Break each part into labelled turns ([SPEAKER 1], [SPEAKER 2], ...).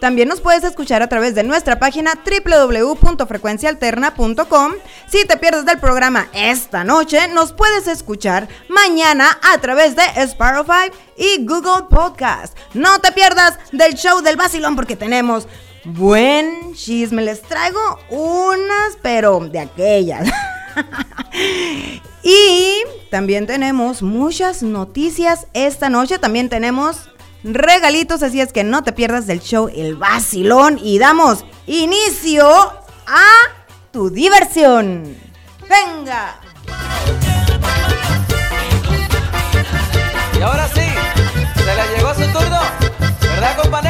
[SPEAKER 1] También nos puedes escuchar a través de nuestra página www.frecuencialterna.com. Si te pierdes del programa esta noche, nos puedes escuchar mañana a través de Spotify y Google Podcast. No te pierdas del show del vacilón porque tenemos buen chisme. Les traigo unas, pero de aquellas. y también tenemos muchas noticias esta noche. También tenemos regalitos, así es que no te pierdas del show El Vacilón y damos inicio a tu diversión. ¡Venga!
[SPEAKER 2] Y ahora sí, se le llegó su turno, ¿verdad, compa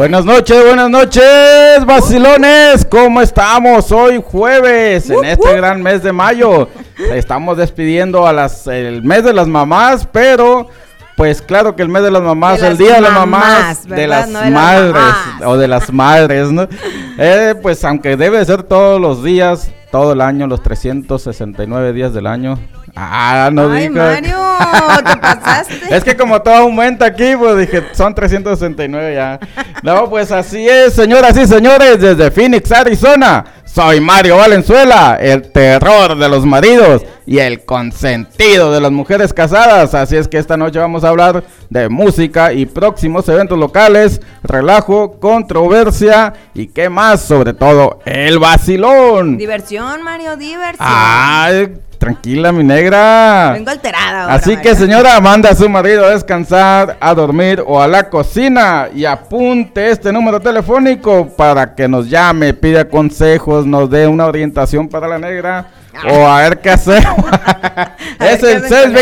[SPEAKER 3] Buenas noches, buenas noches, vacilones. ¿Cómo estamos hoy jueves en este gran mes de mayo? Estamos despidiendo a las el mes de las mamás, pero pues claro que el mes de las mamás, el día de las mamás, de las madres o de las madres, ¿no? Eh, pues aunque debe ser todos los días, todo el año, los 369 días del año. Ah, no
[SPEAKER 1] Ay, Mario, te pasaste.
[SPEAKER 3] Es que como todo aumenta aquí, pues dije, son 369 ya. No, pues así es, señoras y señores, desde Phoenix, Arizona. Soy Mario Valenzuela, el terror de los maridos y el consentido de las mujeres casadas. Así es que esta noche vamos a hablar de música y próximos eventos locales, relajo, controversia y qué más, sobre todo el vacilón.
[SPEAKER 1] Diversión, Mario, diversión.
[SPEAKER 3] Ay, tranquila, mi negra.
[SPEAKER 1] Vengo alterada. Ahora,
[SPEAKER 3] Así que, señora, manda a su marido a descansar, a dormir o a la cocina y apunte este número telefónico para que nos llame, pida consejos, nos dé una orientación para la negra o a ver qué hacemos. es el
[SPEAKER 1] hacen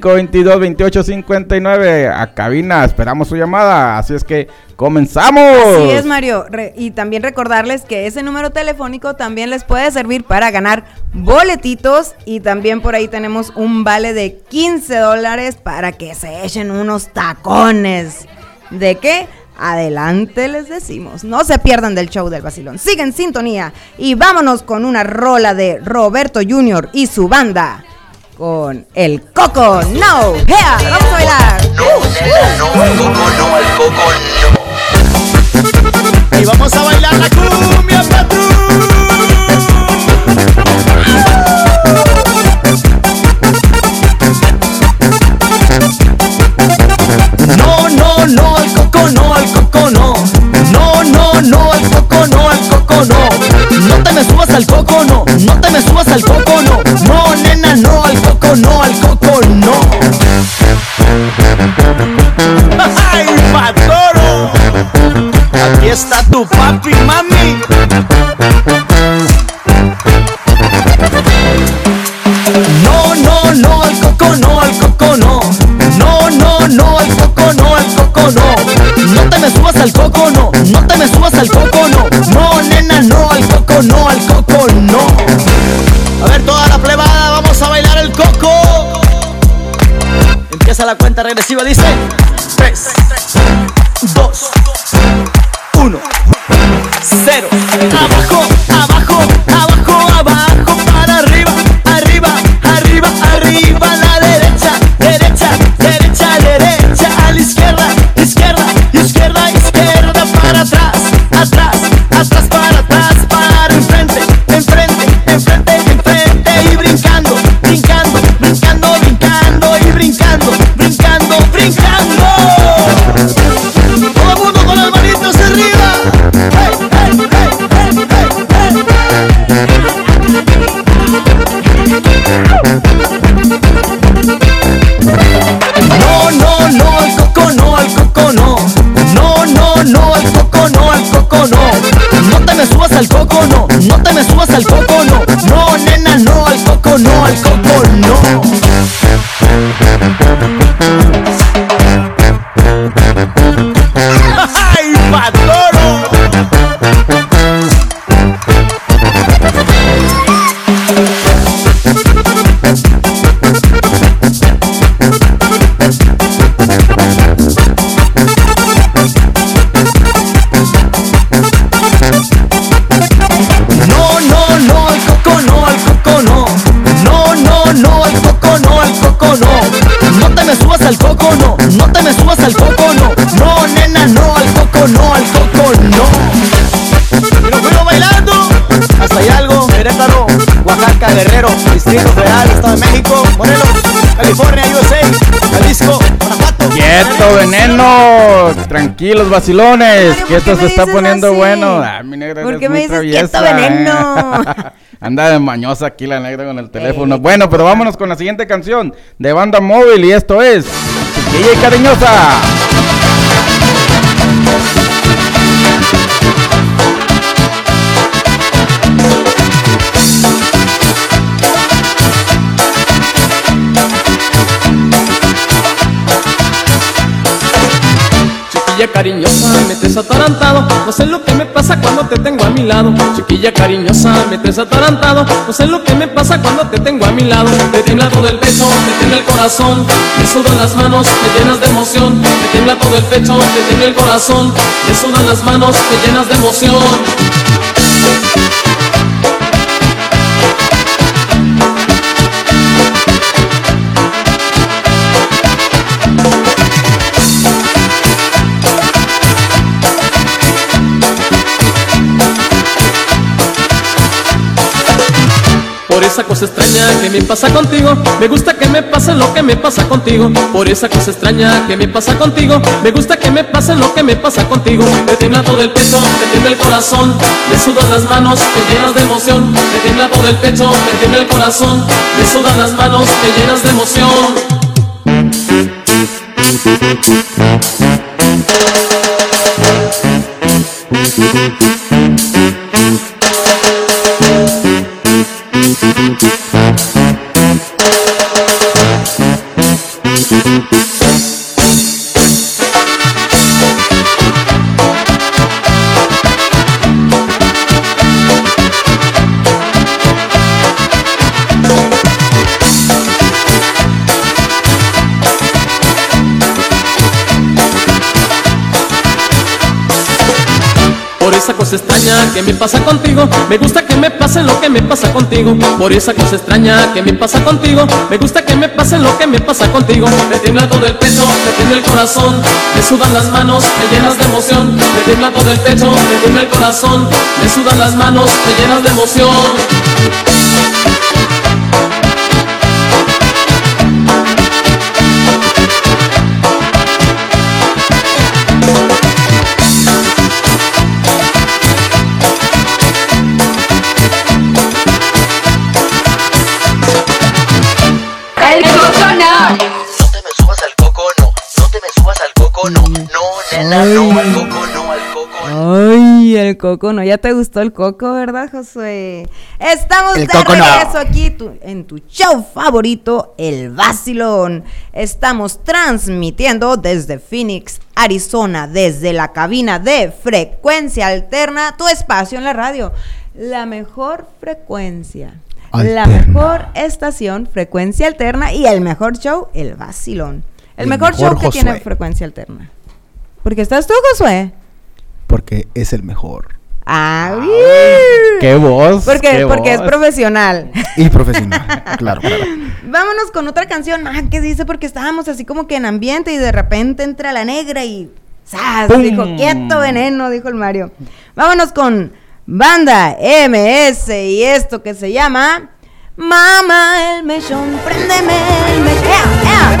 [SPEAKER 1] con
[SPEAKER 3] 623-522-2859. A cabina, esperamos su llamada. Así es que comenzamos.
[SPEAKER 1] Así es, Mario. Re- y también recordarles que ese número telefónico también les puede servir para ganar boletitos. Y también por ahí tenemos un vale de 15 dólares para que se echen unos tacones. ¿De qué? Adelante les decimos. No se pierdan del show del vacilón. Sigue en sintonía. Y vámonos con una rola de Roberto Jr. y su banda. Con el Coco No. ¡Ea! ¡Vamos a bailar!
[SPEAKER 4] Y vamos a bailar la cumbia coco no. No te me subas al coco no, no te me subas al coco no. No, nena, no, al coco no, al coco no. ¡Ay, patoro! Aquí está tu papi, mami. No, no, no, al coco no, al coco no. No, no, no, al coco no, al coco no. No te me subas al coco no, no te me subas al coco no. No, nena, no, al coco no, al coco no. A ver, toda la plebada, vamos a bailar el coco. Empieza la cuenta regresiva, dice 3, 2, 1, 0. Abajo,
[SPEAKER 3] Tranquilos, vacilones. Que
[SPEAKER 1] ¿por
[SPEAKER 3] esto se está poniendo
[SPEAKER 1] así?
[SPEAKER 3] bueno. Ah, mi negra
[SPEAKER 1] ¿Por qué me dices
[SPEAKER 3] traviesa,
[SPEAKER 1] veneno?
[SPEAKER 3] ¿eh? Anda de mañosa aquí la negra con el teléfono. Bueno, pero vámonos con la siguiente canción de Banda Móvil y esto es Chiquilla y Cariñosa.
[SPEAKER 5] Chiquilla cariñosa, me traes atarantado. No sé lo que me pasa cuando te tengo a mi lado. Chiquilla cariñosa, me traes atarantado. No sé lo que me pasa cuando te tengo a mi lado. Te tiembla todo el pecho, te tiembla el corazón. Me sudan las manos, me llenas de emoción. Me tiembla todo el pecho, te tiembla el corazón. Me sudan las manos, te llenas de emoción esa cosa extraña que me pasa contigo, me gusta que me pase lo que me pasa contigo. Por esa cosa extraña que me pasa contigo, me gusta que me pase lo que me pasa contigo. Me tiembla todo el pecho, me tiembla el corazón, me sudan las manos, me llenas de emoción. Me tiembla todo el pecho, me tiembla el corazón, me sudan las manos, me llenas de emoción. Me pasa contigo, me gusta que me pase lo que me pasa contigo. Por esa cosa extraña que me pasa contigo, me gusta que me pase lo que me pasa contigo. Me tiembla todo el pecho, me tiembla el corazón, me sudan las manos, me llenas de emoción. Me tiembla todo el pecho, me tiembla el corazón, me sudan las manos, me llenas de emoción.
[SPEAKER 6] Coco, no,
[SPEAKER 1] ya te gustó el coco, ¿verdad, Josué? Estamos
[SPEAKER 4] El
[SPEAKER 1] de
[SPEAKER 4] coco no.
[SPEAKER 1] regreso aquí tu- en tu show favorito, El Vacilón. Estamos transmitiendo desde Phoenix, Arizona, desde la cabina de Frecuencia Alterna, tu espacio en la radio. La mejor frecuencia. La mejor estación, frecuencia alterna y el mejor show, el vacilón. El,
[SPEAKER 4] El
[SPEAKER 1] mejor,
[SPEAKER 4] mejor
[SPEAKER 1] show que tiene frecuencia alterna. Porque estás tú, Josué.
[SPEAKER 4] Porque es el mejor.
[SPEAKER 1] Ah,
[SPEAKER 3] ¡Qué voz!
[SPEAKER 1] Porque,
[SPEAKER 3] qué
[SPEAKER 1] porque es profesional.
[SPEAKER 4] Y profesional. claro, claro.
[SPEAKER 1] Vámonos con otra canción. Ah, ¿qué dice? Porque estábamos así como que en ambiente y de repente entra la negra y. ¡Sas!
[SPEAKER 3] ¡Pum!
[SPEAKER 1] Dijo, quieto veneno, dijo el Mario. Vámonos con Banda MS y esto que se llama. Mama, el mechón, préndeme el mechón. ¡Ea,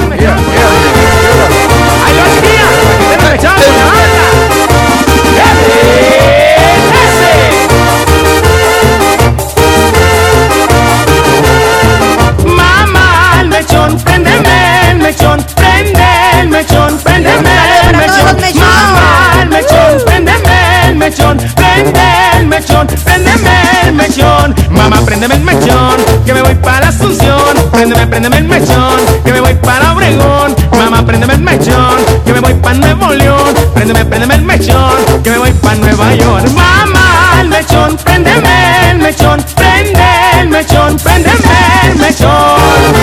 [SPEAKER 7] mechón, prende el mechón, préndeme el mechón. Mamá, el mechón, préndeme el mechón, prende el mechón, préndeme el mechón. Mamá, préndeme el mechón, que me voy para la Asunción. Préndeme, préndeme el mechón, que me voy para Obregón. Mamá, préndeme el mechón, que me voy para Nuevo León. Préndeme, préndeme el mechón, que me voy para Nueva York. Mamá, el mechón, préndeme el mechón, prende el mechón, préndeme el mechón.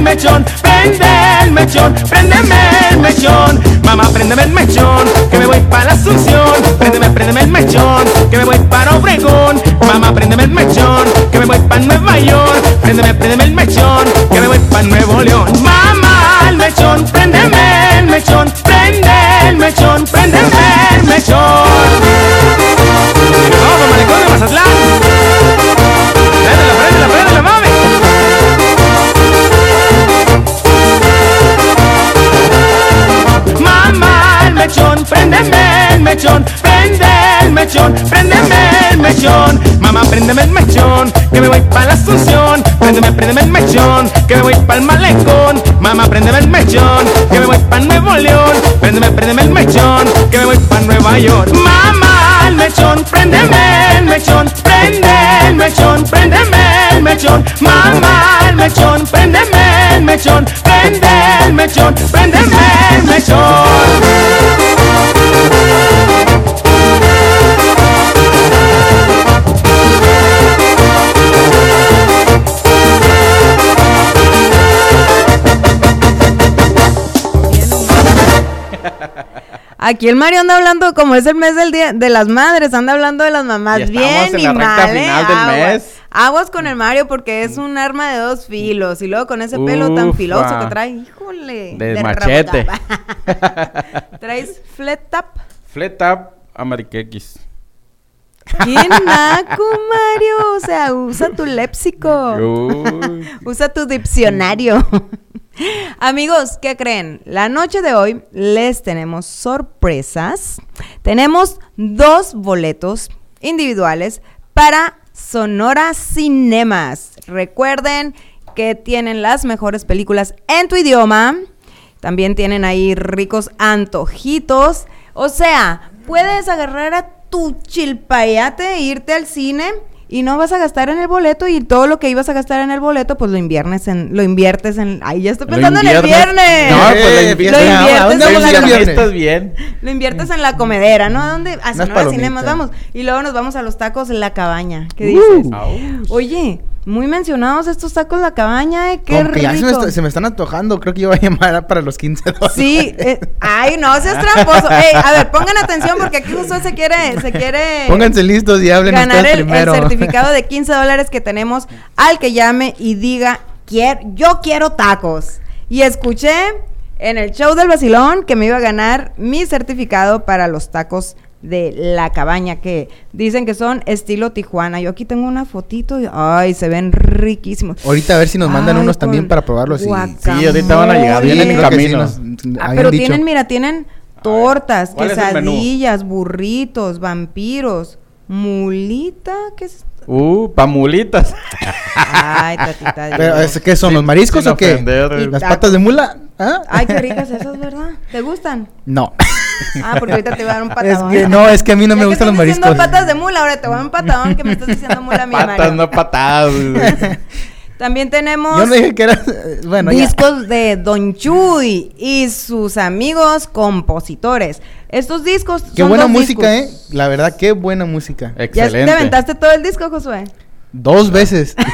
[SPEAKER 7] el mechón, prende el mechón, préndeme el mechón. Mamá, préndeme el mechón, que me voy para la Asunción. Préndeme, préndeme el mechón, que me voy para Obregón. Mamá, préndeme el mechón, que me voy para Nueva York. Préndeme, préndeme el mechón, que me voy para Nuevo León. Mamá, el mechón, préndeme el mechón. Mechón, el mechón. Mamá, préndeme el mechón, que me voy para la Asunción. Préndeme, préndeme el mechón, que me voy para el malecón. Mamá, préndeme el mechón, que me voy para Nuevo León. Préndeme, préndeme el mechón, que me voy para Nueva York. Mamá, el mechón, préndeme el mechón, prende el mechón, préndeme el mechón. Mamá, el mechón, préndeme el mechón, prende el mechón, préndeme el mechón.
[SPEAKER 1] Aquí el Mario anda hablando, como es el mes del día de las madres, anda hablando de las mamás.
[SPEAKER 3] Y
[SPEAKER 1] Bien
[SPEAKER 3] en
[SPEAKER 1] y
[SPEAKER 3] la recta
[SPEAKER 1] mal, ¿eh?
[SPEAKER 3] del
[SPEAKER 1] Aguas.
[SPEAKER 3] mes.
[SPEAKER 1] Aguas con el Mario porque es un arma de dos filos. Y luego con ese pelo tan filoso que trae, híjole.
[SPEAKER 3] De machete.
[SPEAKER 1] rabotapa. ¿Traes flat tap?
[SPEAKER 3] Flat Tap Ameriquex.
[SPEAKER 1] ¡Qué naco, Mario! O sea, usa tu léxico.
[SPEAKER 3] Uy.
[SPEAKER 1] Usa tu diccionario. Amigos, ¿qué creen? La noche de hoy les tenemos sorpresas. Tenemos dos boletos individuales para Sonora Cinemas. Recuerden que tienen las mejores películas en tu idioma. También tienen ahí ricos antojitos. O sea, puedes agarrar a tu chilpayate e irte al cine y no vas a gastar en el boleto y todo lo que ibas a gastar en el boleto, pues lo inviertes en, lo inviertes en. Ay, ya estoy pensando en el
[SPEAKER 3] inviernes.
[SPEAKER 1] viernes.
[SPEAKER 3] No, pues lo
[SPEAKER 8] Eh,
[SPEAKER 3] inviertes.
[SPEAKER 1] lo
[SPEAKER 8] ¿a
[SPEAKER 1] inviertes
[SPEAKER 8] dónde
[SPEAKER 1] en la?
[SPEAKER 3] Estás bien.
[SPEAKER 1] Lo inviertes en la comedera, ¿no? ¿A dónde? A Sonora Cinemas, vamos. Y luego nos vamos a los tacos La Cabaña. ¿Qué dices?
[SPEAKER 3] Au.
[SPEAKER 1] Oye, muy mencionados estos tacos La Cabaña, ¿eh? Qué
[SPEAKER 8] que ya se me,
[SPEAKER 1] rico.
[SPEAKER 8] está- se me están antojando. Creo que yo voy a llamar para los 15 dólares.
[SPEAKER 1] Sí, eh, ay, no seas tramposo. Ey, a ver, pongan atención porque aquí justo se quiere, se quiere
[SPEAKER 8] Pónganse listos y hablen
[SPEAKER 1] ganar el, el
[SPEAKER 8] primero.
[SPEAKER 1] certificado de 15 dólares que tenemos al que llame y diga, "Quier- yo quiero tacos. Y escuché en el show del vacilón que me iba a ganar mi certificado para los tacos de la cabaña que dicen que son estilo Tijuana. Yo aquí tengo una fotito y ay, se ven riquísimos.
[SPEAKER 8] Ahorita a ver si nos mandan
[SPEAKER 1] Ay,
[SPEAKER 8] unos también para probarlos. y-
[SPEAKER 3] Sí, ahorita van a llegar, vienen en
[SPEAKER 8] que sí
[SPEAKER 3] camino.
[SPEAKER 8] nos-
[SPEAKER 1] Ah,
[SPEAKER 8] habían
[SPEAKER 1] pero
[SPEAKER 8] dicho.
[SPEAKER 1] tienen, mira, tienen tortas, quesadillas, burritos, vampiros, mulita, ¿qué es?
[SPEAKER 3] Uh, pamulitas.
[SPEAKER 1] Ay, tatita. Dios.
[SPEAKER 8] Pero, ¿es- ¿Qué son? ¿Los mariscos
[SPEAKER 3] Sin
[SPEAKER 8] o qué?
[SPEAKER 3] ofender.
[SPEAKER 1] Y
[SPEAKER 8] ¿Las patas de mula? ¿Ah?
[SPEAKER 1] Ay, qué ricas esas, ¿verdad? ¿Te gustan?
[SPEAKER 8] No.
[SPEAKER 1] Ah, porque ahorita te voy a dar un
[SPEAKER 8] es
[SPEAKER 1] patadón.
[SPEAKER 8] que no, es que a mí no
[SPEAKER 1] Ya
[SPEAKER 8] me gustan los
[SPEAKER 1] estás diciendo
[SPEAKER 8] mariscos.
[SPEAKER 1] patas de mula, ahora te voy a dar un patadón que me estás diciendo mula mi
[SPEAKER 3] Patas,
[SPEAKER 1] Mario.
[SPEAKER 3] no patadas.
[SPEAKER 1] También tenemos
[SPEAKER 8] Yo no dije que era. Bueno, ya.
[SPEAKER 1] discos de Don Chuy y sus amigos compositores. Estos discos
[SPEAKER 8] Qué
[SPEAKER 1] son
[SPEAKER 8] buena
[SPEAKER 1] dos
[SPEAKER 8] música,
[SPEAKER 1] discos.
[SPEAKER 8] ¿eh? La verdad, qué buena música.
[SPEAKER 1] ¿Ya
[SPEAKER 3] Excelente.
[SPEAKER 1] te aventaste todo el disco, Josué?
[SPEAKER 8] Dos veces.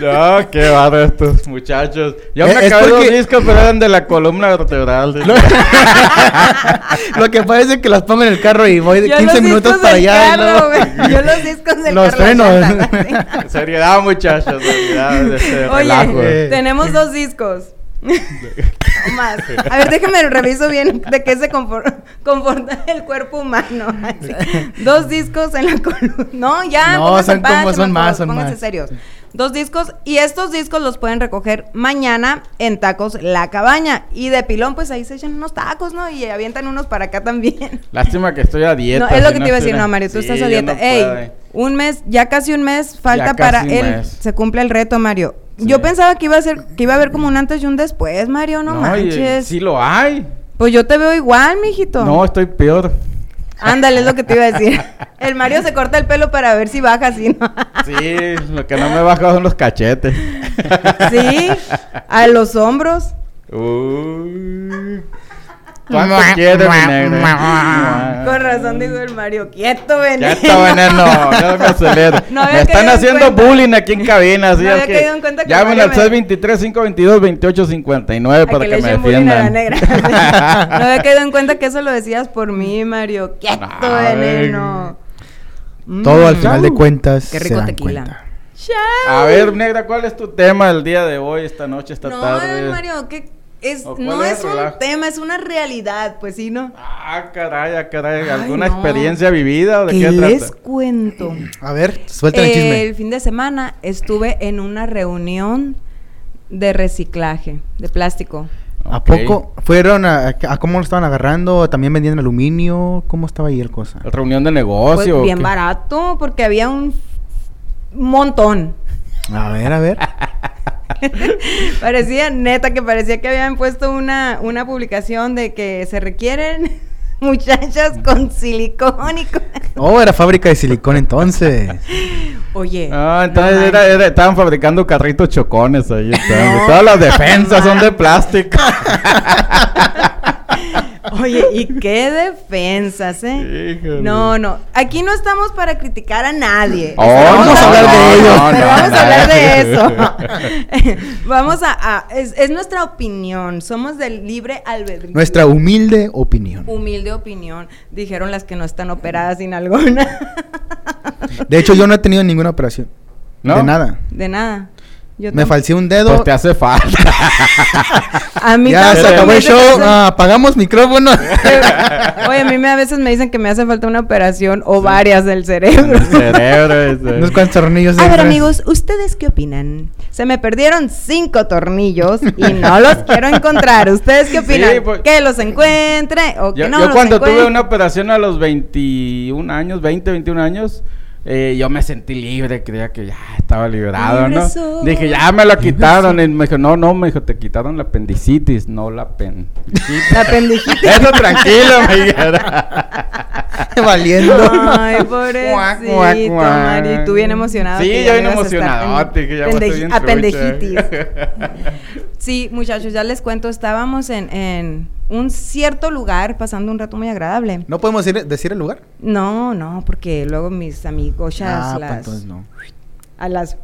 [SPEAKER 3] No, qué barro estos muchachos. Yo
[SPEAKER 8] Eh,
[SPEAKER 3] me
[SPEAKER 8] es
[SPEAKER 3] acabé dos
[SPEAKER 8] porque-
[SPEAKER 3] discos, pero eran de la columna vertebral.
[SPEAKER 8] Lo, lo que pasa es que las pongo en el carro y voy de
[SPEAKER 1] Yo
[SPEAKER 8] 15
[SPEAKER 1] los
[SPEAKER 8] minutos para allá. y
[SPEAKER 1] carro,
[SPEAKER 8] luego-
[SPEAKER 1] güey. Yo los discos del
[SPEAKER 8] Los
[SPEAKER 1] carro,
[SPEAKER 8] frenos.
[SPEAKER 1] llanta,
[SPEAKER 3] Seriedad, muchachos. Seriedad. de este
[SPEAKER 1] Oye,
[SPEAKER 3] relajo.
[SPEAKER 8] Eh.
[SPEAKER 1] tenemos dos discos. Más. A ver, déjame reviso bien de qué se compor- comporta el cuerpo humano. Así. Dos discos en la columna. No, ya.
[SPEAKER 8] No, son
[SPEAKER 1] paz,
[SPEAKER 8] como- son más, son
[SPEAKER 1] pónganse
[SPEAKER 8] más.
[SPEAKER 1] serios. Dos discos y estos discos los pueden recoger mañana en Tacos La Cabaña. Y de pilón, pues ahí se echan unos tacos, ¿no? Y avientan unos para acá también.
[SPEAKER 3] Lástima que estoy a dieta.
[SPEAKER 1] No, es lo
[SPEAKER 3] si
[SPEAKER 1] que te iba a decir, no, Mario, tú
[SPEAKER 3] Sí,
[SPEAKER 1] estás a dieta.
[SPEAKER 3] no
[SPEAKER 1] Ey,
[SPEAKER 3] puedo, eh.
[SPEAKER 1] Un mes, ya casi un mes falta para él.
[SPEAKER 3] mes.
[SPEAKER 1] Se cumple el reto, Mario.
[SPEAKER 3] Sí.
[SPEAKER 1] Yo pensaba que iba a ser, que iba a haber como un antes y un después, Mario, no,
[SPEAKER 3] y-
[SPEAKER 1] manches.
[SPEAKER 3] Sí lo hay.
[SPEAKER 1] Pues yo te veo igual, mijito.
[SPEAKER 3] No, estoy peor.
[SPEAKER 1] Ándale, es lo que te iba a decir. El Mario se corta el pelo para ver si baja así, ¿no?
[SPEAKER 3] Sí, lo que no me baja son los cachetes.
[SPEAKER 1] sí, a los hombros.
[SPEAKER 3] Uy. ¿Cuánto quieres, mi negra?
[SPEAKER 1] Con razón digo el Mario, quieto, ven.
[SPEAKER 3] Ya está veneno, no me acelero.
[SPEAKER 1] No
[SPEAKER 3] me están haciendo
[SPEAKER 1] cuenta.
[SPEAKER 3] bullying aquí en cabina, así
[SPEAKER 1] No
[SPEAKER 3] es que llamen
[SPEAKER 1] Mario
[SPEAKER 3] al
[SPEAKER 1] me-
[SPEAKER 3] 623 522 2859 para
[SPEAKER 1] que
[SPEAKER 3] me defiendan.
[SPEAKER 1] no había caído en cuenta que eso lo decías por mí, Mario. Quieto,
[SPEAKER 3] Ay.
[SPEAKER 1] veneno.
[SPEAKER 8] Todo al
[SPEAKER 1] Mm.
[SPEAKER 8] final de cuentas.
[SPEAKER 1] Qué
[SPEAKER 8] se
[SPEAKER 1] rico
[SPEAKER 8] dan
[SPEAKER 1] tequila.
[SPEAKER 8] cuenta.
[SPEAKER 1] Chao.
[SPEAKER 3] A ver, negra, ¿cuál es tu tema el día de hoy, esta noche, esta
[SPEAKER 1] no,
[SPEAKER 3] tarde?
[SPEAKER 1] Mario, que es,
[SPEAKER 3] ¿O cuál
[SPEAKER 1] no
[SPEAKER 3] es
[SPEAKER 1] un
[SPEAKER 3] relajo?
[SPEAKER 1] tema, es una realidad, pues sí, ¿no?
[SPEAKER 3] Ah, caray, ah, caray.
[SPEAKER 1] Ay,
[SPEAKER 3] ¿Alguna
[SPEAKER 1] no.
[SPEAKER 3] experiencia vivida o de
[SPEAKER 1] ¿Qué
[SPEAKER 3] qué
[SPEAKER 1] les
[SPEAKER 3] trata?
[SPEAKER 1] cuento?
[SPEAKER 8] A ver, suelta el chisme.
[SPEAKER 1] El fin de semana estuve en una reunión de reciclaje de plástico.
[SPEAKER 8] ¿A poco fueron a, a cómo lo estaban agarrando? ¿También vendían aluminio? ¿Cómo estaba ahí el cosa?
[SPEAKER 3] ¿Reunión de
[SPEAKER 1] Pues
[SPEAKER 3] negocio? o
[SPEAKER 1] bien barato porque había un montón.
[SPEAKER 8] A ver, a ver.
[SPEAKER 1] parecía, neta, que parecía que habían puesto una, una publicación de que se requieren muchachas con silicón y con...
[SPEAKER 8] Oh, era fábrica de silicón entonces.
[SPEAKER 1] Oye.
[SPEAKER 3] Ah, entonces
[SPEAKER 1] no
[SPEAKER 3] era, estaban fabricando carritos chocones ahí. estaban.
[SPEAKER 1] No.
[SPEAKER 3] Todas las defensas son de plástico.
[SPEAKER 1] Oye, ¿y qué defensas, eh?
[SPEAKER 3] Híjole.
[SPEAKER 1] No, no. Aquí no estamos para criticar a nadie.
[SPEAKER 3] Oh,
[SPEAKER 8] vamos a hablar de ello.
[SPEAKER 3] no,
[SPEAKER 1] Pero
[SPEAKER 3] no,
[SPEAKER 1] vamos
[SPEAKER 3] no.
[SPEAKER 1] a hablar de eso. vamos a... a- es, es nuestra opinión. Somos del libre albedrío.
[SPEAKER 8] Nuestra humilde opinión.
[SPEAKER 1] Humilde opinión. Dijeron las que no están operadas sin alguna.
[SPEAKER 8] De hecho, yo no he tenido ninguna operación.
[SPEAKER 3] ¿No?
[SPEAKER 8] De nada.
[SPEAKER 1] De nada. Yo
[SPEAKER 8] Me falseé un dedo.
[SPEAKER 3] Pues te hace falta.
[SPEAKER 1] A mí
[SPEAKER 8] ya se acabó el show. Ah, apagamos micrófono.
[SPEAKER 1] Oye, a mí me, a veces me dicen que me hace falta una operación o varias del cerebro.
[SPEAKER 3] El cerebro. ese.
[SPEAKER 8] Unos cuantos tornillos
[SPEAKER 1] A ver, amigos, ¿ustedes qué opinan? Se me perdieron cinco tornillos y no los quiero encontrar. ¿Ustedes qué opinan?
[SPEAKER 3] Sí, pues-
[SPEAKER 1] ¿Que los encuentre o que no
[SPEAKER 3] yo
[SPEAKER 1] los
[SPEAKER 3] cuando tuve una operación a los 21 años, 20, 21 años, eh, yo me sentí libre, creía que ya estaba liberado, ¿no?
[SPEAKER 1] soy.
[SPEAKER 3] Dije, ya me lo quitaron. Y me dijo, no, no, me dijo, te quitaron la apendicitis, no la apendicitis.
[SPEAKER 1] La pendejitis.
[SPEAKER 3] Eso tranquilo, me dijeron.
[SPEAKER 8] Valiendo.
[SPEAKER 1] Ay, pobrecito. Mario. Y tú bien emocionado.
[SPEAKER 3] Sí, yo
[SPEAKER 1] ya
[SPEAKER 3] bien emocionado.
[SPEAKER 1] apendejitis. Sí, muchachos, ya les cuento, estábamos en, en un cierto lugar pasando un rato muy agradable.
[SPEAKER 8] ¿No podemos decir, decir el lugar?
[SPEAKER 1] No, no, porque luego mis amigos
[SPEAKER 8] Ah, pues
[SPEAKER 1] las,
[SPEAKER 8] entonces no.
[SPEAKER 1] a las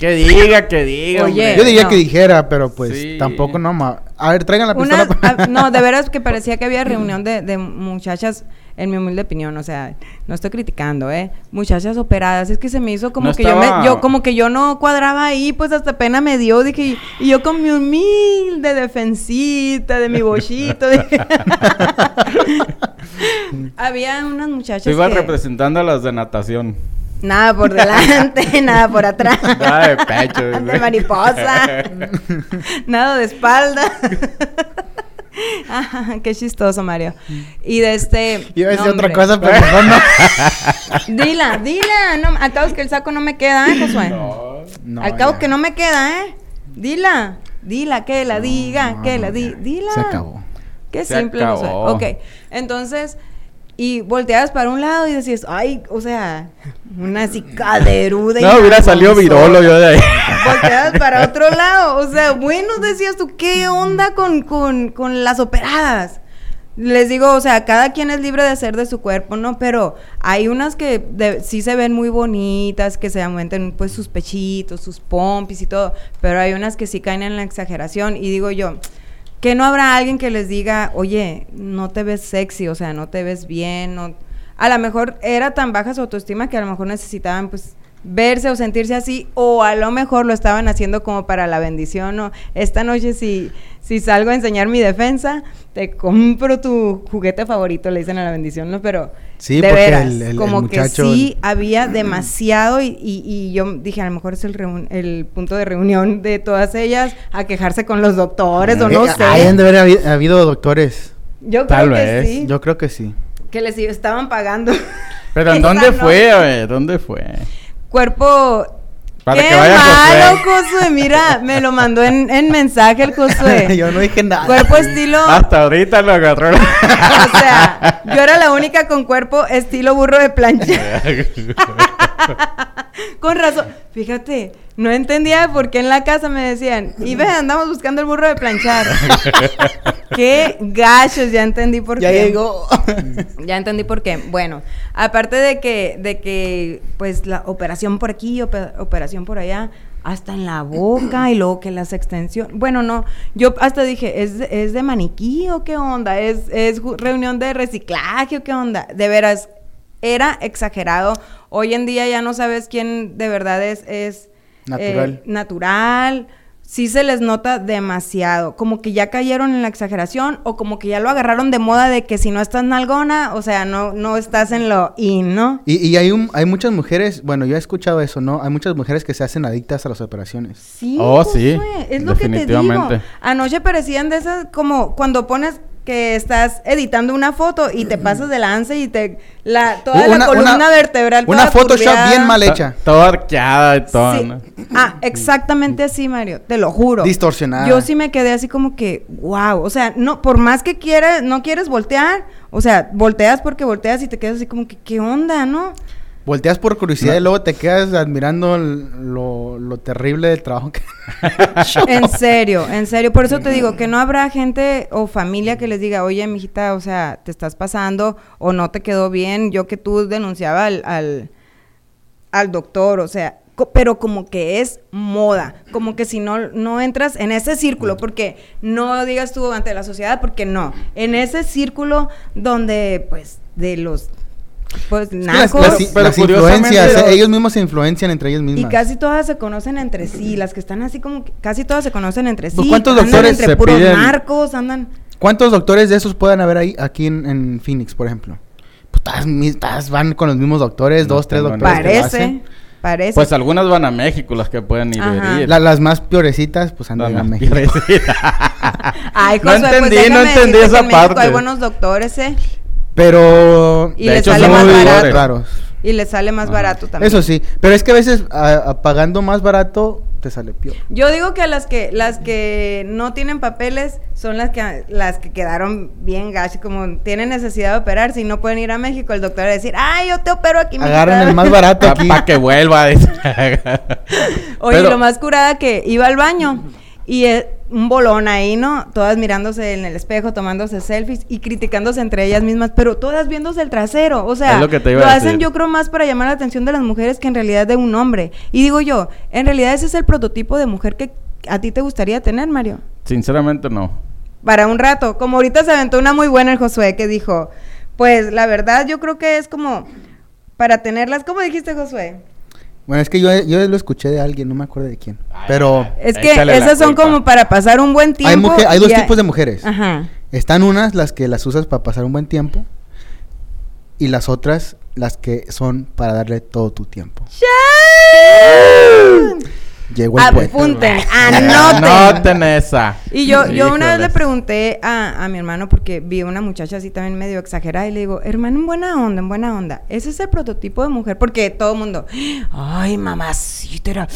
[SPEAKER 3] que diga, que diga.
[SPEAKER 1] Oye,
[SPEAKER 3] hombre.
[SPEAKER 8] Yo diría
[SPEAKER 1] no.
[SPEAKER 8] que dijera, pero pues
[SPEAKER 3] Sí.
[SPEAKER 8] tampoco no. ma- A ver, traigan la pistola.
[SPEAKER 1] Ah, no, de veras que parecía que había reunión de, de muchachas, en mi humilde opinión, o sea, no estoy criticando, ¿eh? Muchachas operadas, es que se me hizo como
[SPEAKER 3] No
[SPEAKER 1] que yo me, yo como que yo no cuadraba ahí, pues hasta pena me dio, dije, y, y yo con mi humilde defensita de mi bochito, dije. había unas muchachas
[SPEAKER 3] Tú ibas
[SPEAKER 1] que
[SPEAKER 3] representando a las de natación.
[SPEAKER 1] nada por delante, nada por atrás.
[SPEAKER 3] Nada de pecho.
[SPEAKER 1] de mariposa. Nada de espalda. Ah, qué chistoso, Mario. Y de este.
[SPEAKER 8] Iba a decir
[SPEAKER 1] no,
[SPEAKER 8] otra cosa, pero mejor no.
[SPEAKER 1] Dila, dila. No, al cabo es que el saco no me queda, ¿eh, Josué?
[SPEAKER 8] No,
[SPEAKER 1] al cabo
[SPEAKER 8] ya.
[SPEAKER 1] que no me queda, ¿eh? Dila. Dila, que la diga,
[SPEAKER 8] no,
[SPEAKER 1] que
[SPEAKER 8] no,
[SPEAKER 1] la di.
[SPEAKER 8] ya.
[SPEAKER 1] Dila.
[SPEAKER 8] Se acabó.
[SPEAKER 1] Qué
[SPEAKER 3] Se
[SPEAKER 1] simple, Josué. Ok, entonces. Y volteabas para un lado y decías, ay, o sea, una cicaderuda. y
[SPEAKER 3] No, hubiera salido virolo yo de ahí.
[SPEAKER 1] volteadas para otro lado. O sea, bueno, decías tú, ¿qué onda con, con, con las operadas? Les digo, o sea, cada quien es libre de hacer de su cuerpo, ¿no? Pero hay unas que de- sí se ven muy bonitas, que se aumenten pues sus pechitos, sus pompis y todo, pero hay unas que sí caen en la exageración y digo yo, que no habrá alguien que les diga, oye, no te ves sexy, o sea, no te ves bien, no... A lo mejor era tan baja su autoestima que a lo mejor necesitaban pues verse o sentirse así o a lo mejor lo estaban haciendo como para la bendición o esta noche si, si salgo a enseñar mi defensa te compro tu juguete favorito le dicen a la bendición no pero
[SPEAKER 8] Sí,
[SPEAKER 1] de
[SPEAKER 8] porque
[SPEAKER 1] veras
[SPEAKER 8] el- el- el
[SPEAKER 1] como
[SPEAKER 8] muchacho-
[SPEAKER 1] que sí había demasiado y, y- y yo dije a lo mejor es el, reun- el punto de reunión de todas ellas a quejarse con los doctores o no
[SPEAKER 8] Eh,
[SPEAKER 1] sé
[SPEAKER 8] Ahí han de haber habi- habido doctores.
[SPEAKER 1] yo
[SPEAKER 3] Tal
[SPEAKER 1] creo que
[SPEAKER 3] vez.
[SPEAKER 1] sí
[SPEAKER 8] Yo creo que sí.
[SPEAKER 1] que les estaban pagando
[SPEAKER 3] Pero ¿en
[SPEAKER 1] Esa
[SPEAKER 3] dónde fue? A ver, ¿dónde fue?
[SPEAKER 1] Cuerpo
[SPEAKER 3] Para
[SPEAKER 1] Qué
[SPEAKER 3] que vaya
[SPEAKER 1] malo,
[SPEAKER 3] Josué.
[SPEAKER 1] Josué. Mira, me lo mandó en, en mensaje el Josué.
[SPEAKER 8] Yo no dije nada.
[SPEAKER 1] Cuerpo estilo.
[SPEAKER 3] Hasta ahorita lo agarró.
[SPEAKER 1] O sea, yo era la única con cuerpo estilo burro de plancha. Con razón. Fíjate, no entendía por qué en la casa me decían, y ve, andamos buscando el burro de planchar. qué gachos, ya entendí por
[SPEAKER 8] Ya
[SPEAKER 1] qué.
[SPEAKER 8] llegó.
[SPEAKER 1] Ya entendí por qué. Bueno, aparte de que, de que, pues, la operación por aquí, ope- operación por allá, hasta en la boca y luego que las extensiones. Bueno, no, yo hasta dije, ¿es, de- es de maniquí o qué onda? ¿Es, es reunión de reciclaje o qué onda? De veras, era exagerado. Hoy en día ya no sabes quién de verdad es, es
[SPEAKER 8] Natural.
[SPEAKER 1] eh, natural. Sí se les nota demasiado, como que ya cayeron en la exageración o como que ya lo agarraron de moda de que si no estás nalgona, o sea, no, no estás en lo in, ¿no?
[SPEAKER 8] Y, y hay, un, hay muchas mujeres, bueno, yo he escuchado eso, ¿no? Hay muchas mujeres que se hacen adictas a las operaciones.
[SPEAKER 1] Sí,
[SPEAKER 3] Oh, sí,
[SPEAKER 1] es lo que te digo.
[SPEAKER 3] definitivamente.
[SPEAKER 1] Anoche parecían de esas como cuando pones que estás editando una foto y te pasas de lance y te la toda la columna
[SPEAKER 8] una-
[SPEAKER 1] vertebral
[SPEAKER 8] Una Photoshop bien mal hecha.
[SPEAKER 3] To- Toda arqueada y todo.
[SPEAKER 1] Sí.
[SPEAKER 3] ¿no?
[SPEAKER 1] Ah, exactamente así, Mario, te lo juro.
[SPEAKER 8] Distorsionada.
[SPEAKER 1] Yo sí me quedé así como que, wow, o sea, no por más que quieras, no quieres voltear, o sea, volteas porque volteas y te quedas así como que qué onda, ¿no?
[SPEAKER 8] Volteas por curiosidad y luego te quedas admirando el- lo, lo terrible del trabajo que...
[SPEAKER 1] En serio, en serio. Por eso te digo que no habrá gente o familia que les diga, oye, mijita, o sea, te estás pasando o no te quedó bien. Yo que tú denunciaba al, al, al doctor, o sea, co- pero como que es moda, como que si no, no entras en ese círculo, porque no digas tú ante la sociedad, porque no, en ese círculo donde, pues, de los, pues,
[SPEAKER 8] Las,
[SPEAKER 1] narcos,
[SPEAKER 8] las-
[SPEAKER 3] Pero
[SPEAKER 8] las
[SPEAKER 3] curiosamente-
[SPEAKER 8] influencias,
[SPEAKER 1] Pero-
[SPEAKER 8] ellos mismos se influencian entre ellos
[SPEAKER 1] y
[SPEAKER 8] mismos.
[SPEAKER 1] casi todas se conocen entre sí, las que están así como que casi todas se conocen entre sí.
[SPEAKER 8] Pues, ¿cuántos
[SPEAKER 1] andan
[SPEAKER 8] doctores
[SPEAKER 1] entre
[SPEAKER 3] se
[SPEAKER 1] puros
[SPEAKER 3] piden?
[SPEAKER 1] narcos, andan
[SPEAKER 8] ¿Cuántos doctores de esos pueden haber ahí aquí en, en Phoenix, por ejemplo? Pues todas, mis- todas van con los mismos doctores,
[SPEAKER 3] No
[SPEAKER 8] dos, tres doctores.
[SPEAKER 1] parece, parece.
[SPEAKER 3] Pues algunas van a México, las que pueden ir. Ir.
[SPEAKER 8] La- las más piorecitas, pues andan
[SPEAKER 3] más
[SPEAKER 8] México.
[SPEAKER 1] Ay,
[SPEAKER 3] No
[SPEAKER 1] Josué, pues
[SPEAKER 3] entendí, no entendí esa
[SPEAKER 1] en México
[SPEAKER 3] parte.
[SPEAKER 1] hay buenos doctores, ¿eh?
[SPEAKER 8] Pero
[SPEAKER 1] Y
[SPEAKER 3] De
[SPEAKER 1] le
[SPEAKER 3] hecho,
[SPEAKER 1] sale
[SPEAKER 3] son
[SPEAKER 1] más
[SPEAKER 3] muy
[SPEAKER 1] barato.
[SPEAKER 8] raros.
[SPEAKER 1] Y le sale más
[SPEAKER 3] Ajá.
[SPEAKER 1] barato también.
[SPEAKER 8] Eso sí, pero es que a veces a- a pagando más barato te sale peor.
[SPEAKER 1] Yo digo que las que las que no tienen papeles son las que las que quedaron bien gachas, como tienen necesidad de operar, si no pueden ir a México, el doctor va a decir, "Ay, yo te opero aquí." mijita".
[SPEAKER 8] Agarran el más barato aquí.
[SPEAKER 3] Para que vuelva.
[SPEAKER 1] Oye,
[SPEAKER 3] Pero-
[SPEAKER 1] lo más curada que iba al baño y eh, un bolón ahí, ¿no? Todas mirándose en el espejo, tomándose selfies y criticándose entre ellas mismas, pero todas viéndose el trasero. O sea,
[SPEAKER 3] lo que te iba
[SPEAKER 1] lo
[SPEAKER 3] a
[SPEAKER 1] hacen
[SPEAKER 3] decir.
[SPEAKER 1] yo creo más para llamar la atención de las mujeres que en realidad de un hombre. Y digo yo, en realidad ese es el prototipo de mujer que a ti te gustaría tener, Mario.
[SPEAKER 3] Sinceramente no.
[SPEAKER 1] Para un rato. Como ahorita se aventó una muy buena el Josué que dijo, pues la verdad yo creo que es como para tenerlas, ¿cómo dijiste Josué?
[SPEAKER 8] Bueno, es que yo, yo lo escuché de alguien, no me acuerdo de quién. Pero
[SPEAKER 1] Es que esas son
[SPEAKER 3] culpa.
[SPEAKER 1] como para pasar un buen tiempo.
[SPEAKER 8] hay, mujer- hay dos
[SPEAKER 1] y
[SPEAKER 8] tipos de mujeres.
[SPEAKER 1] Ajá.
[SPEAKER 8] Están unas las que las usas para pasar un buen tiempo y las otras las que son para darle todo tu tiempo. Llegó el.
[SPEAKER 1] Apunten, anoten.
[SPEAKER 3] Anoten esa.
[SPEAKER 1] Y yo, yo una vez le pregunté a, a mi hermano, porque vi una muchacha así también medio exagerada, y le digo, hermano, en buena onda, en buena onda. Ese es el prototipo de mujer, porque todo el mundo, ay, mamacita, era,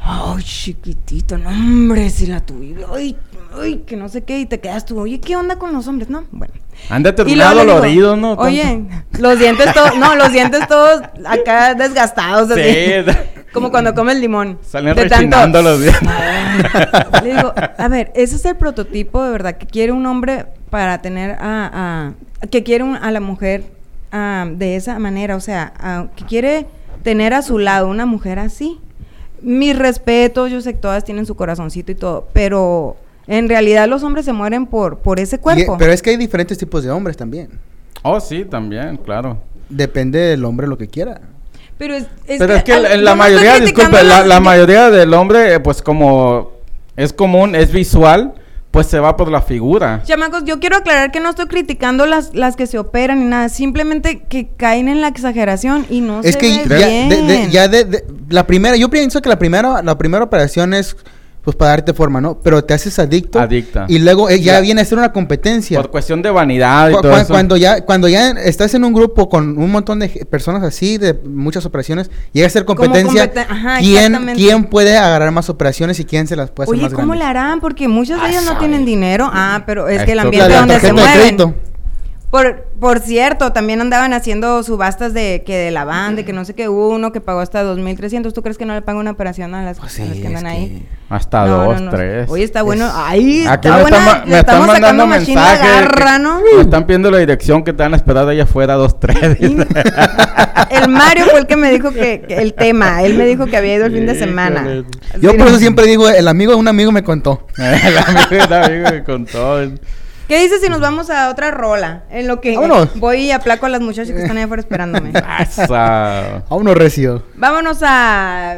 [SPEAKER 1] ay, chiquitito, no, hombre, si la tuve, ay, ay, que no sé qué, y te quedas tú, oye, ¿qué onda con los hombres, no? Bueno.
[SPEAKER 3] Han
[SPEAKER 1] le digo,
[SPEAKER 3] doloridos, ¿no?
[SPEAKER 1] Oye, los dientes todos, no, los dientes todos acá desgastados, así.
[SPEAKER 3] Sí.
[SPEAKER 1] Como cuando comes limón.
[SPEAKER 3] Salen
[SPEAKER 1] De tanto-
[SPEAKER 3] rechinando los dientes.
[SPEAKER 1] Le digo, a ver, ese es el prototipo de verdad que quiere un hombre para tener a, a- que quiere un- a la mujer de esa manera, o sea, que quiere tener a su lado una mujer así. Mis respetos, yo sé que todas tienen su corazoncito y todo, pero en realidad los hombres se mueren por, por ese
[SPEAKER 8] Y-
[SPEAKER 1] cuerpo.
[SPEAKER 8] pero es que hay diferentes tipos de hombres también.
[SPEAKER 3] Oh, sí, también, claro.
[SPEAKER 8] Depende del hombre lo que quiera.
[SPEAKER 1] Pero es, es
[SPEAKER 3] Pero es que
[SPEAKER 1] al-
[SPEAKER 3] en la mayoría, disculpe, la, mayoría del hombre, eh, pues como es común, es visual, pues se va por la figura.
[SPEAKER 1] Chamacos, yo quiero aclarar que no estoy criticando las, las que se operan ni nada, simplemente que caen en la exageración y no
[SPEAKER 8] es
[SPEAKER 1] se
[SPEAKER 8] que
[SPEAKER 1] ve
[SPEAKER 8] ya,
[SPEAKER 1] bien.
[SPEAKER 8] de, de- ya de, de- la primera, yo pienso que la primera, la primera operación es pues para darte forma, ¿no? Pero te haces adicto.
[SPEAKER 3] Adicta.
[SPEAKER 8] Y luego eh, ya
[SPEAKER 3] Ya.
[SPEAKER 8] viene a ser una competencia.
[SPEAKER 3] Por cuestión de vanidad y
[SPEAKER 8] Cu-
[SPEAKER 3] todo
[SPEAKER 8] cu-
[SPEAKER 3] eso.
[SPEAKER 8] cuando ya cuando ya estás en un grupo con un montón de personas así de muchas operaciones llega a ser competencia
[SPEAKER 1] competen- ajá,
[SPEAKER 8] quién quién puede agarrar más operaciones y quién se las puede hacer
[SPEAKER 1] Oye,
[SPEAKER 8] más
[SPEAKER 1] ¿cómo le harán? Porque muchas de
[SPEAKER 3] Ah,
[SPEAKER 1] ellas no
[SPEAKER 3] sabe.
[SPEAKER 1] tienen dinero. Ah, pero es que el ambiente
[SPEAKER 8] La- la
[SPEAKER 1] donde se mueven. Por, por cierto, también andaban haciendo subastas de que de la banda, de que no sé qué, hubo uno que pagó hasta 2.300. ¿Tú crees que no le pagan una operación a las,
[SPEAKER 8] Pues
[SPEAKER 1] a las
[SPEAKER 8] sí,
[SPEAKER 1] que andan ahí?
[SPEAKER 8] que-
[SPEAKER 3] Hasta
[SPEAKER 1] No,
[SPEAKER 3] dos,
[SPEAKER 1] no, no.
[SPEAKER 3] tres.
[SPEAKER 1] Oye, está bueno.
[SPEAKER 8] Es-
[SPEAKER 1] Ay,
[SPEAKER 3] Aquí
[SPEAKER 1] está
[SPEAKER 3] me
[SPEAKER 1] buena.
[SPEAKER 3] están, me están
[SPEAKER 1] estamos
[SPEAKER 3] mandando mensajes.
[SPEAKER 1] garra,
[SPEAKER 3] que-
[SPEAKER 1] ¿no?
[SPEAKER 3] Me están pidiendo la dirección que te van a esperar allá afuera, dos, tres.
[SPEAKER 1] El Mario fue el que me dijo que, que el tema. Él me dijo que había ido el fin de semana.
[SPEAKER 8] Yo por eso siempre digo, el amigo de un amigo me contó.
[SPEAKER 3] el amigo, el amigo me contó.
[SPEAKER 1] ¿Qué dices si nos vamos a otra rola? En lo que
[SPEAKER 8] Vámonos.
[SPEAKER 1] voy y aplaco a las muchachas que están ahí afuera esperándome.
[SPEAKER 8] Vámonos, Recio.
[SPEAKER 1] Vámonos a,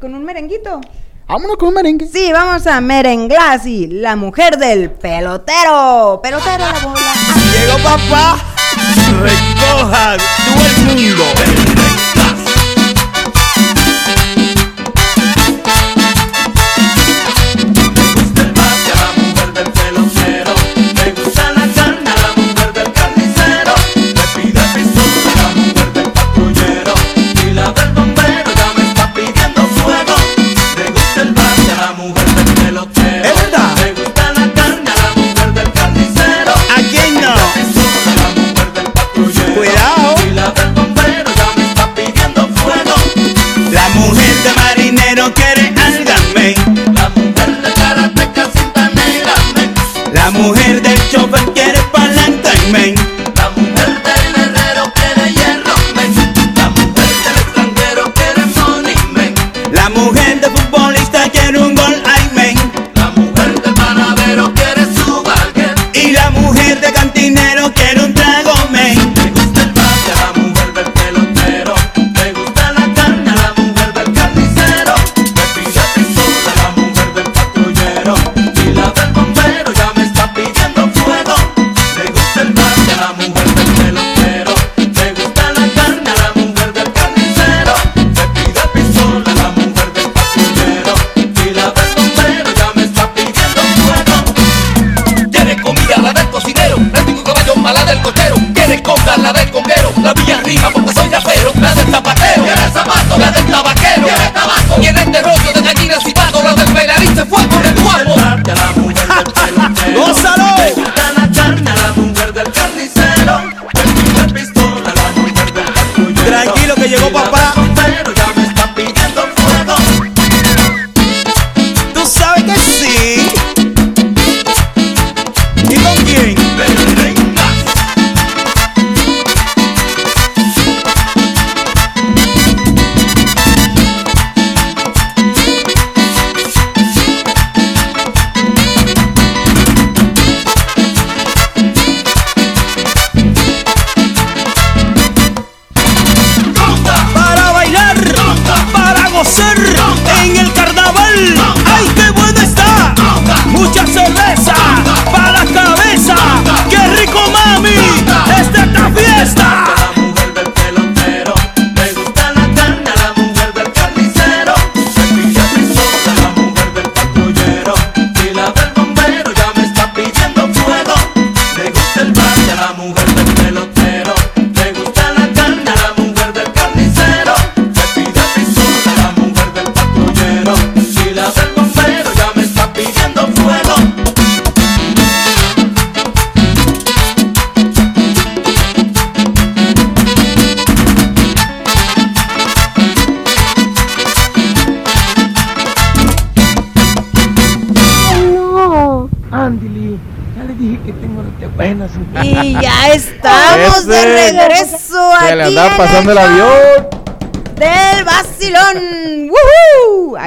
[SPEAKER 1] con un merenguito.
[SPEAKER 8] Vámonos con un merengue.
[SPEAKER 1] Sí, vamos a Merenglasi, la mujer del pelotero. Pelotero la bola.
[SPEAKER 9] Llegó papá, recoja todo el mundo.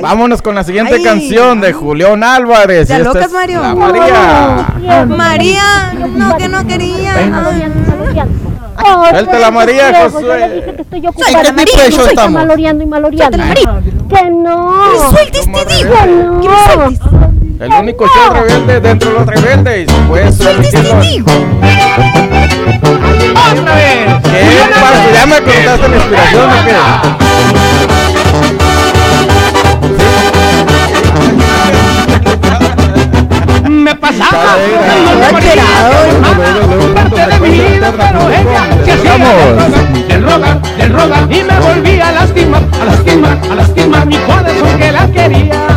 [SPEAKER 3] Vámonos con la siguiente canción de Julián Álvarez.
[SPEAKER 1] ¿Ya
[SPEAKER 3] locas,
[SPEAKER 1] Mario?
[SPEAKER 3] La María.
[SPEAKER 1] María, no, que no quería.
[SPEAKER 3] Suelta la
[SPEAKER 10] María,
[SPEAKER 3] Josué.
[SPEAKER 10] que estoy.
[SPEAKER 8] María,
[SPEAKER 10] maloreando y. Que no.
[SPEAKER 1] Que
[SPEAKER 3] sueltes,
[SPEAKER 1] te digo.
[SPEAKER 10] Que.
[SPEAKER 3] El único show rebelde dentro de los rebeldes. Pues
[SPEAKER 1] sueltes, te digo.
[SPEAKER 11] Otra vez.
[SPEAKER 3] ¿Qué pasa? ¿Ya me cortaste la inspiración o?
[SPEAKER 11] me pasaba, no
[SPEAKER 3] me
[SPEAKER 11] moría, parte de mi vida, pero ella se hacía del roga, del roga, y me volvía a lastimar, a lastimar, a lastimar mi corazón que la quería.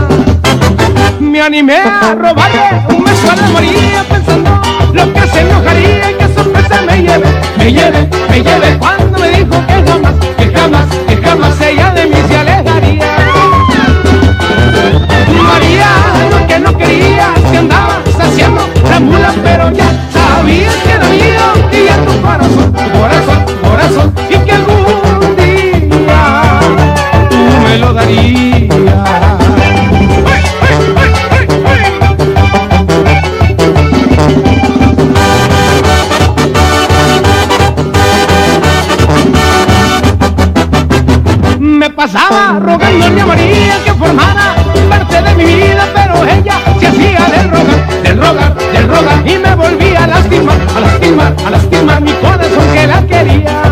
[SPEAKER 11] Me animé a robarle un beso a la moría, pensando lo que se enojaría y qué sorpresa me lleve, me lleve, me lleve, cuando me dijo que jamás, que jamás, que jamás se corazón, tu corazón, corazón, y que algún día tú me lo darías. me pasaba rogándole a mi María que formara de mi vida, pero ella se hacía del rogar, del rogar, del rogar y me volvía a lastimar, a lastimar, a lastimar mi corazón que la quería.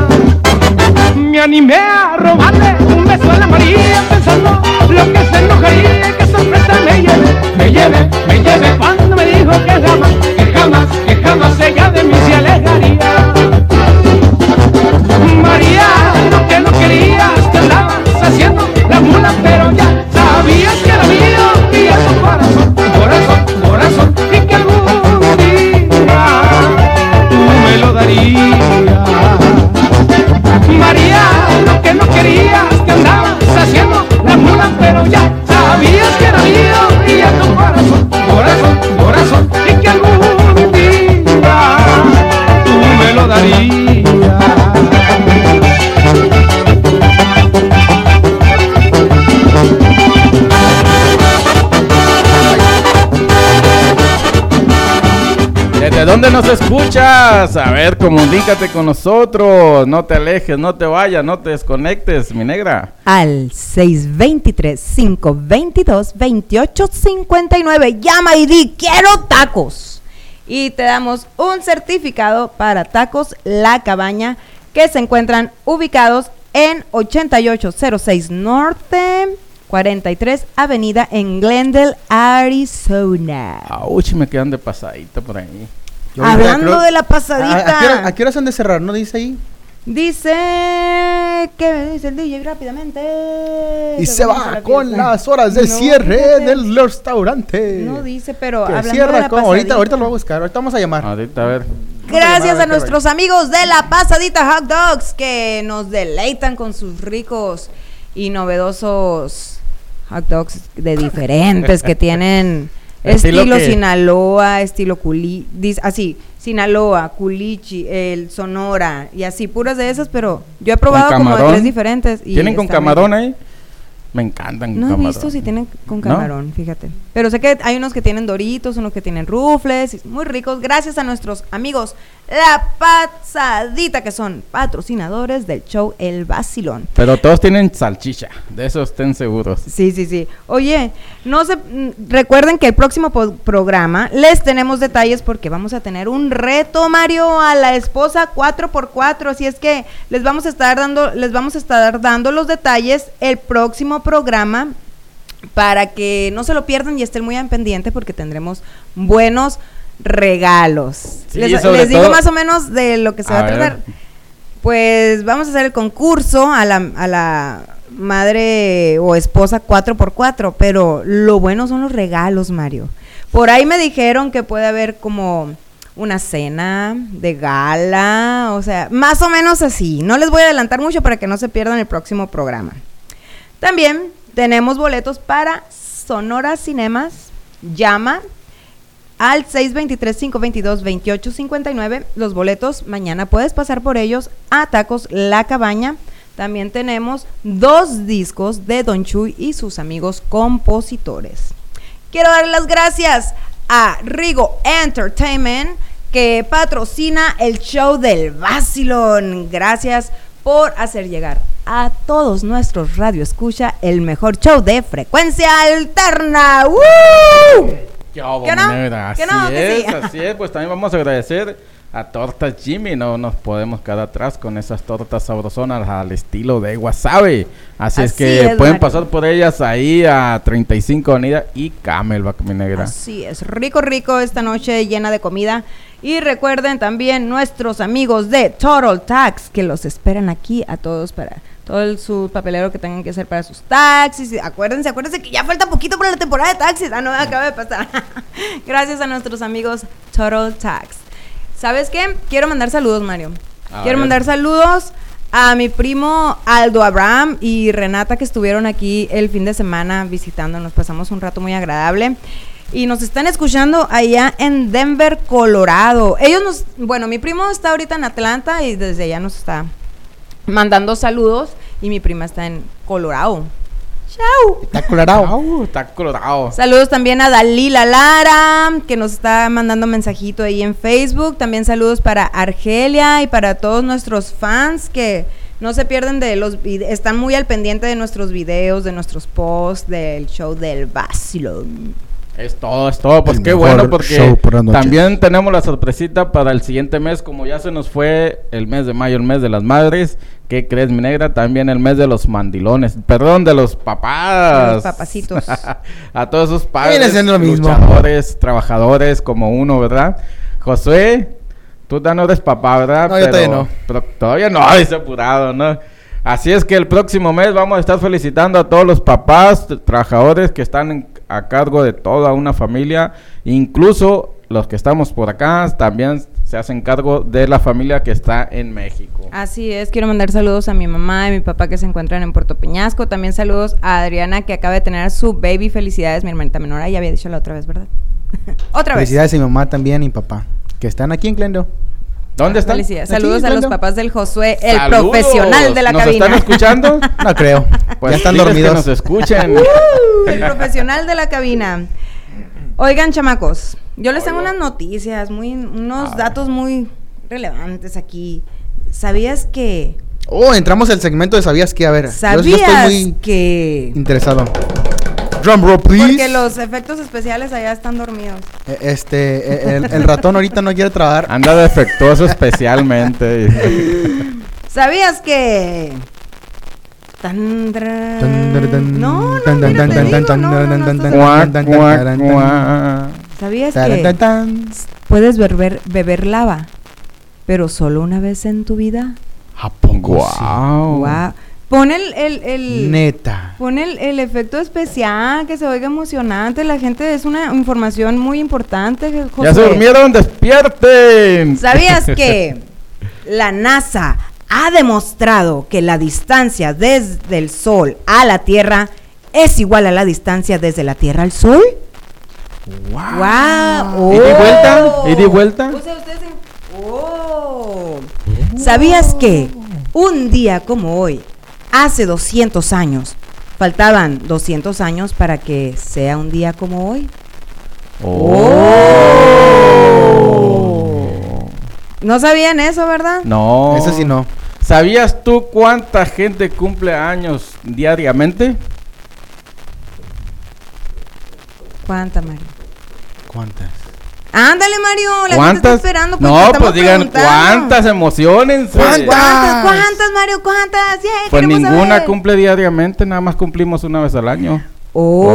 [SPEAKER 11] Me animé a robarle un beso a la María pensando lo que se enojaría y qué sorpresa me lleve, me lleve, me lleve cuando me dijo que jamás, que jamás, que jamás ella de mí se alejaría. Mula, pero
[SPEAKER 3] dónde nos escuchas? A ver, comunícate con nosotros. No te alejes, no te vayas, no te desconectes, mi negra.
[SPEAKER 1] Al 623-522-2859. Llama y di, quiero tacos. Y te damos un certificado para Tacos La Cabaña que se encuentran ubicados en 8806 Norte 43 Avenida en Glendale, Arizona.
[SPEAKER 3] Auch, me quedan de pasadita por ahí.
[SPEAKER 8] Yo
[SPEAKER 1] Hablando
[SPEAKER 8] creo-
[SPEAKER 1] de la
[SPEAKER 8] ¿A, a qué hora,
[SPEAKER 1] pasadita.
[SPEAKER 8] a qué horas han de cerrar? ¿No dice ahí?
[SPEAKER 1] Dice que dice el DJ rápidamente.
[SPEAKER 8] Y se va con las horas de
[SPEAKER 1] No,
[SPEAKER 8] cierre del restaurante.
[SPEAKER 1] No dice, pero
[SPEAKER 8] Que
[SPEAKER 1] hablando de la
[SPEAKER 8] con- ahorita,
[SPEAKER 1] pasadita.
[SPEAKER 8] ahorita lo voy a buscar. Ahorita vamos a llamar.
[SPEAKER 3] Ahorita, a ver.
[SPEAKER 1] Gracias a nuestros amigos de la Pasadita Hot Dogs que nos deleitan con sus ricos y novedosos hot dogs de diferentes que tienen
[SPEAKER 3] Estilo
[SPEAKER 1] estilo
[SPEAKER 3] que-
[SPEAKER 1] Sinaloa, estilo Culi, así, Sinaloa, Culichi, el Sonora y así puras de esas, pero yo he probado como de tres diferentes. Y
[SPEAKER 3] ¿Tienen con camarón ahí? Me encantan con
[SPEAKER 1] No he
[SPEAKER 3] camarón.
[SPEAKER 1] visto si tienen con
[SPEAKER 3] ¿No?
[SPEAKER 1] camarón, fíjate. Pero sé que hay unos que tienen doritos, unos que tienen rufles, muy ricos. Gracias a nuestros amigos La Pasadita, que son patrocinadores del show El Vacilón.
[SPEAKER 3] Pero todos tienen salchicha, de eso estén seguros.
[SPEAKER 1] Sí, sí, sí. Oye, no se mm, recuerden que el próximo programa les tenemos detalles porque vamos a tener un reto, Mario, a la esposa 4x4, así es que les vamos a estar dando les vamos a estar dando los detalles el próximo programa para que no se lo pierdan y estén muy en pendiente porque tendremos buenos regalos.
[SPEAKER 3] Sí,
[SPEAKER 1] les digo más o menos de lo que se
[SPEAKER 3] A
[SPEAKER 1] va a
[SPEAKER 3] ver.
[SPEAKER 1] tratar. Pues vamos a hacer el concurso a la, a la madre o esposa 4x4, pero lo bueno son los regalos, Mario. Por ahí me dijeron que puede haber como una cena de gala, o sea, más o menos así. No les voy a adelantar mucho para que no se pierdan el próximo programa. También tenemos boletos para Sonora Cinemas. Llama al 623-522-2859. Los boletos, mañana puedes pasar por ellos a Tacos La Cabaña. También tenemos dos discos de Don Chuy y sus amigos compositores. Quiero dar las gracias a Rigo Entertainment que patrocina el show del Basilón. Gracias por hacer llegar a todos nuestros Radio Escucha el mejor show de frecuencia alterna. ¡Woo!
[SPEAKER 3] ¿Qué hubo,
[SPEAKER 1] ¿Qué no?
[SPEAKER 3] Así es,
[SPEAKER 1] sí?
[SPEAKER 3] así es. Pues también vamos a agradecer a Tortas Jimmy. No nos podemos quedar atrás con esas tortas sabrosonas al estilo de wasabi. Así, es que
[SPEAKER 1] es,
[SPEAKER 3] pueden
[SPEAKER 1] Mario.
[SPEAKER 3] pasar por ellas ahí a 35 Avenida y Camelback, mi negra.
[SPEAKER 1] Así es, rico, rico esta noche llena de comida. Y recuerden también nuestros amigos de Total Tax que los esperan aquí a todos para todo el, su papelero que tengan que hacer para sus taxis. Acuérdense, acuérdense que ya falta poquito para la temporada de taxis. Ah, no, acaba de pasar. Gracias a nuestros amigos Total Tax. ¿Sabes qué? Quiero mandar saludos, Mario.
[SPEAKER 3] A
[SPEAKER 1] Quiero
[SPEAKER 3] ver.
[SPEAKER 1] mandar saludos a mi primo Aldo Abraham y Renata que estuvieron aquí el fin de semana visitándonos. Pasamos un rato muy agradable. Y nos están escuchando allá en Denver, Colorado. Ellos nos, bueno, mi primo está ahorita en Atlanta y desde allá nos está mandando saludos. Y mi prima está en Colorado. Chao.
[SPEAKER 8] Está colorado.
[SPEAKER 3] Está colorado.
[SPEAKER 1] Saludos también a Dalila Lara, que nos está mandando mensajito ahí en Facebook. También saludos para Argelia y para todos nuestros fans que No se pierden de los están muy al pendiente de nuestros videos, de nuestros posts, del show del vacilón.
[SPEAKER 3] Es todo, es todo. Pues
[SPEAKER 8] El
[SPEAKER 3] qué bueno, porque
[SPEAKER 8] por
[SPEAKER 3] también tenemos la sorpresita para el siguiente mes. Como ya se nos fue el mes de mayo, el mes de las madres. ¿Qué crees, mi negra? También el mes de los mandilones. Perdón, de los papás.
[SPEAKER 1] De los papacitos.
[SPEAKER 3] A todos esos padres,
[SPEAKER 8] lo mismo.
[SPEAKER 3] luchadores, trabajadores como uno, ¿verdad? Josué, tú ya no eres papá, ¿verdad?
[SPEAKER 8] No, yo todavía no.
[SPEAKER 3] Pero todavía no, dice apurado, ¿no? Así es que el próximo mes vamos a estar felicitando a todos los papás, trabajadores que están en- a cargo de toda una familia, incluso los que estamos por acá también se hacen cargo de la familia que está en México.
[SPEAKER 1] Así es, quiero mandar saludos a mi mamá y mi papá que se encuentran en Puerto Peñasco. También saludos a Adriana que acaba de tener a su baby. Felicidades, mi hermanita menor. Ah, ya había dicho la otra vez, ¿verdad? otra vez.
[SPEAKER 8] Felicidades a mi mamá también y mi papá, que están aquí en Glendale.
[SPEAKER 3] ¿Dónde están?
[SPEAKER 1] Felicidades. Saludos a los papás del Josué, el
[SPEAKER 3] ¡Saludos!
[SPEAKER 1] profesional de la
[SPEAKER 3] ¿Nos
[SPEAKER 1] cabina.
[SPEAKER 3] están escuchando?
[SPEAKER 8] No creo.
[SPEAKER 3] Pues
[SPEAKER 8] ya están dormidos.
[SPEAKER 3] Que nos escuchen.
[SPEAKER 1] Uh, el profesional de la cabina. Oigan, chamacos, yo les tengo unas noticias, muy, unos datos muy relevantes aquí. ¿Sabías que?
[SPEAKER 8] Oh, entramos al segmento de ¿Sabías qué? A ver, yo- yo,
[SPEAKER 1] ¿Sabías
[SPEAKER 8] estoy muy
[SPEAKER 1] que?
[SPEAKER 8] interesado. Drum roll, please.
[SPEAKER 1] Porque los efectos especiales allá están dormidos.
[SPEAKER 8] Eh, Este, eh, el, el ratón ahorita no quiere trabajar.
[SPEAKER 3] Anda defectuoso especialmente.
[SPEAKER 1] ¿Sabías que? Tan, No, no. ¿Sabías que puedes beber, beber lava, pero solo una vez en tu vida?
[SPEAKER 8] ¿A poco sí?
[SPEAKER 1] Pon el, el, el-
[SPEAKER 8] Neta.
[SPEAKER 1] Pon el, el efecto especial, que se oiga emocionante. La gente es una información muy importante.
[SPEAKER 3] Ya se durmieron, despierten.
[SPEAKER 1] ¿Sabías que la NASA ha demostrado que la distancia desde el Sol a la Tierra es igual a la distancia desde la Tierra al Sol? ¡Wow!
[SPEAKER 3] ¿Ida y vuelta?
[SPEAKER 1] Oh.
[SPEAKER 3] ¿Ida y vuelta?
[SPEAKER 1] O sea, ustedes en- Oh. ¿Sabías que un día como hoy, hace 200 años, faltaban 200 años para que sea un día como hoy? Oh. No sabían eso, ¿verdad?
[SPEAKER 3] No.
[SPEAKER 8] Eso sí no.
[SPEAKER 3] ¿Sabías tú cuánta gente cumple años diariamente?
[SPEAKER 1] ¿Cuánta, Mario?
[SPEAKER 8] ¿Cuántas?
[SPEAKER 1] Ándale, Mario, la gente está
[SPEAKER 3] ¿Cuántas?
[SPEAKER 1] esperando. porque
[SPEAKER 3] no, pues digan cuántas emociones.
[SPEAKER 1] ¿Cuántas? ¿Cuántas, Mario? ¿Cuántas? Yeah,
[SPEAKER 3] Pues ninguna
[SPEAKER 1] saber.
[SPEAKER 3] cumple diariamente, nada más cumplimos una vez al año.
[SPEAKER 1] Oh.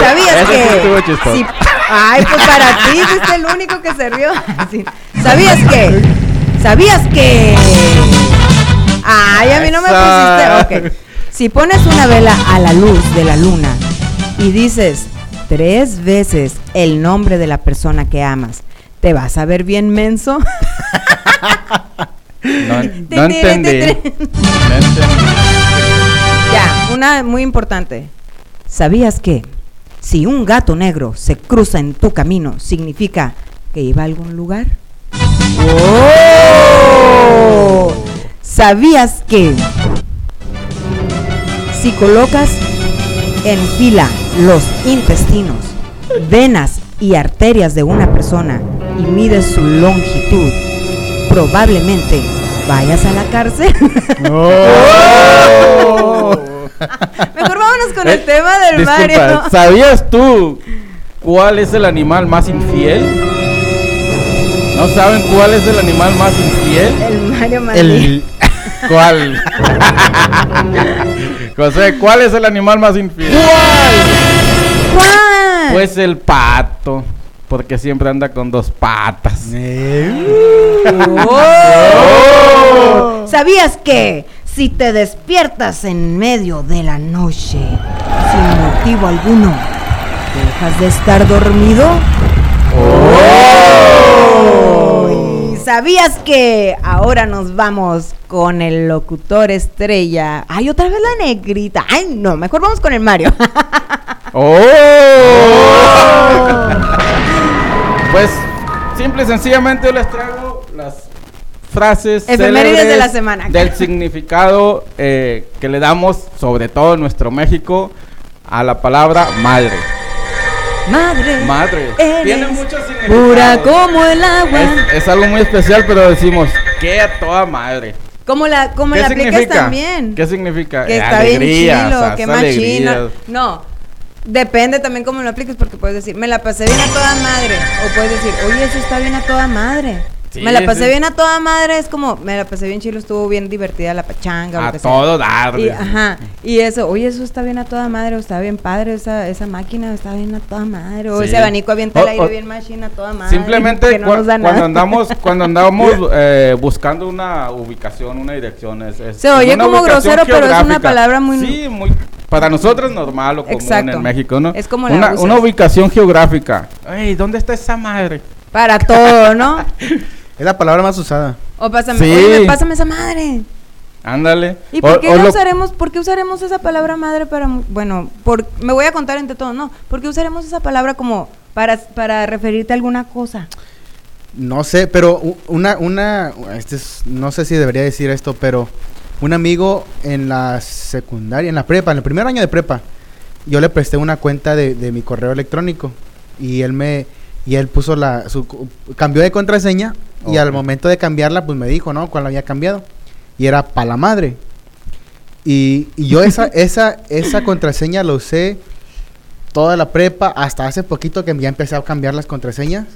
[SPEAKER 1] ¿Sabías
[SPEAKER 3] Eso sí estuvo
[SPEAKER 1] que? Sí. Ay, pues para ti fuiste el único que se rió. Sí. ¿Sabías que? ¿Sabías que? Ay, a mí no me pusiste. Ok. Si pones una vela a la luz de la luna y dices tres veces el nombre de la persona que amas, ¿te vas a ver bien menso?
[SPEAKER 3] No, entendí. No entendí.
[SPEAKER 1] Ya, una muy importante. ¿Sabías que si un gato negro se cruza en tu camino, significa que iba a algún lugar? ¡Oh! ¿Sabías que si colocas en fila los intestinos, venas y arterias de una persona y mides su longitud, probablemente vayas a la cárcel? Mejor vámonos con el
[SPEAKER 3] Eh,
[SPEAKER 1] tema del
[SPEAKER 3] disculpa,
[SPEAKER 1] Mario.
[SPEAKER 3] ¿Sabías tú cuál es el animal más infiel? ¿No saben cuál es el animal más infiel?
[SPEAKER 1] El Mario Mandí.
[SPEAKER 8] El.
[SPEAKER 3] ¿Cuál? José, ¿cuál es el animal más infiel?
[SPEAKER 1] ¿Cuál?
[SPEAKER 3] Pues el pato, porque siempre anda con dos patas.
[SPEAKER 1] Oh. ¿Sabías que si te despiertas en medio de la noche sin motivo alguno, dejas de estar dormido? Oh. ¿Y ¿Sabías que ahora nos vamos con el locutor estrella? Ay, otra vez la negrita. Ay, no, mejor vamos con el Mario.
[SPEAKER 3] ¡Oh! pues simple y sencillamente yo les traigo las frases
[SPEAKER 1] Efemérides de la semana.
[SPEAKER 3] del significado eh, que le damos sobre todo en nuestro México a la palabra madre.
[SPEAKER 1] Madre.
[SPEAKER 3] Madre.
[SPEAKER 1] Eres
[SPEAKER 3] Tiene significados.
[SPEAKER 1] Pura como el agua.
[SPEAKER 3] Es, es algo muy especial, pero decimos que a toda madre.
[SPEAKER 1] Como la, como
[SPEAKER 3] ¿Qué
[SPEAKER 1] la aplicas
[SPEAKER 3] significa?
[SPEAKER 1] también.
[SPEAKER 3] ¿Qué significa?
[SPEAKER 1] Que
[SPEAKER 3] Eh,
[SPEAKER 1] está
[SPEAKER 3] alegría,
[SPEAKER 1] bien chilo,
[SPEAKER 3] o sea,
[SPEAKER 1] que machina. No, depende también cómo lo apliques, porque puedes decir, me la pasé bien a toda madre. O puedes decir, oye, eso está bien a toda madre.
[SPEAKER 3] Sí,
[SPEAKER 1] me la pasé
[SPEAKER 3] sí.
[SPEAKER 1] bien a toda madre, es como, me la pasé bien chilo, estuvo bien divertida la pachanga. lo
[SPEAKER 3] A
[SPEAKER 1] que
[SPEAKER 3] todo dar.
[SPEAKER 1] Ajá, y eso, oye, eso está bien a toda madre, o está bien padre, esa, esa máquina está bien a toda madre, o
[SPEAKER 3] Sí.
[SPEAKER 1] ese abanico avienta el aire bien machina a toda madre.
[SPEAKER 3] Simplemente
[SPEAKER 1] no
[SPEAKER 3] cuando andamos cuando andamos eh, buscando una ubicación, una dirección es, es-
[SPEAKER 1] Se oye como grosero, pero es una palabra muy-
[SPEAKER 3] Sí, muy para nosotros normal o común
[SPEAKER 1] Exacto.
[SPEAKER 3] en México, ¿no?
[SPEAKER 1] Es como la
[SPEAKER 3] una ubicación geográfica. Ey, ¿dónde está esa madre?
[SPEAKER 1] Para todo, ¿no?
[SPEAKER 8] Es la palabra más usada.
[SPEAKER 1] O pásame,
[SPEAKER 3] Sí.
[SPEAKER 1] oye, pásame esa madre.
[SPEAKER 3] Ándale.
[SPEAKER 1] ¿Y
[SPEAKER 3] O-
[SPEAKER 1] por qué
[SPEAKER 3] o lo-
[SPEAKER 1] usaremos, por qué usaremos esa palabra madre para, bueno, por, me voy a contar entre todos, no, ¿por qué usaremos esa palabra como para, para referirte a alguna cosa?
[SPEAKER 8] No sé, pero una, una, este es- no sé si debería decir esto, pero un amigo en la secundaria, en la prepa, en el primer año de prepa, yo le presté una cuenta de, de mi correo electrónico y él me, y él puso la, su, cambió de contraseña y al momento de cambiarla, pues me dijo, ¿no? ¿Cuál había cambiado? Y era para la madre. Y, y yo esa, esa, esa contraseña la usé toda la prepa, hasta hace poquito que ya empecé a cambiar las contraseñas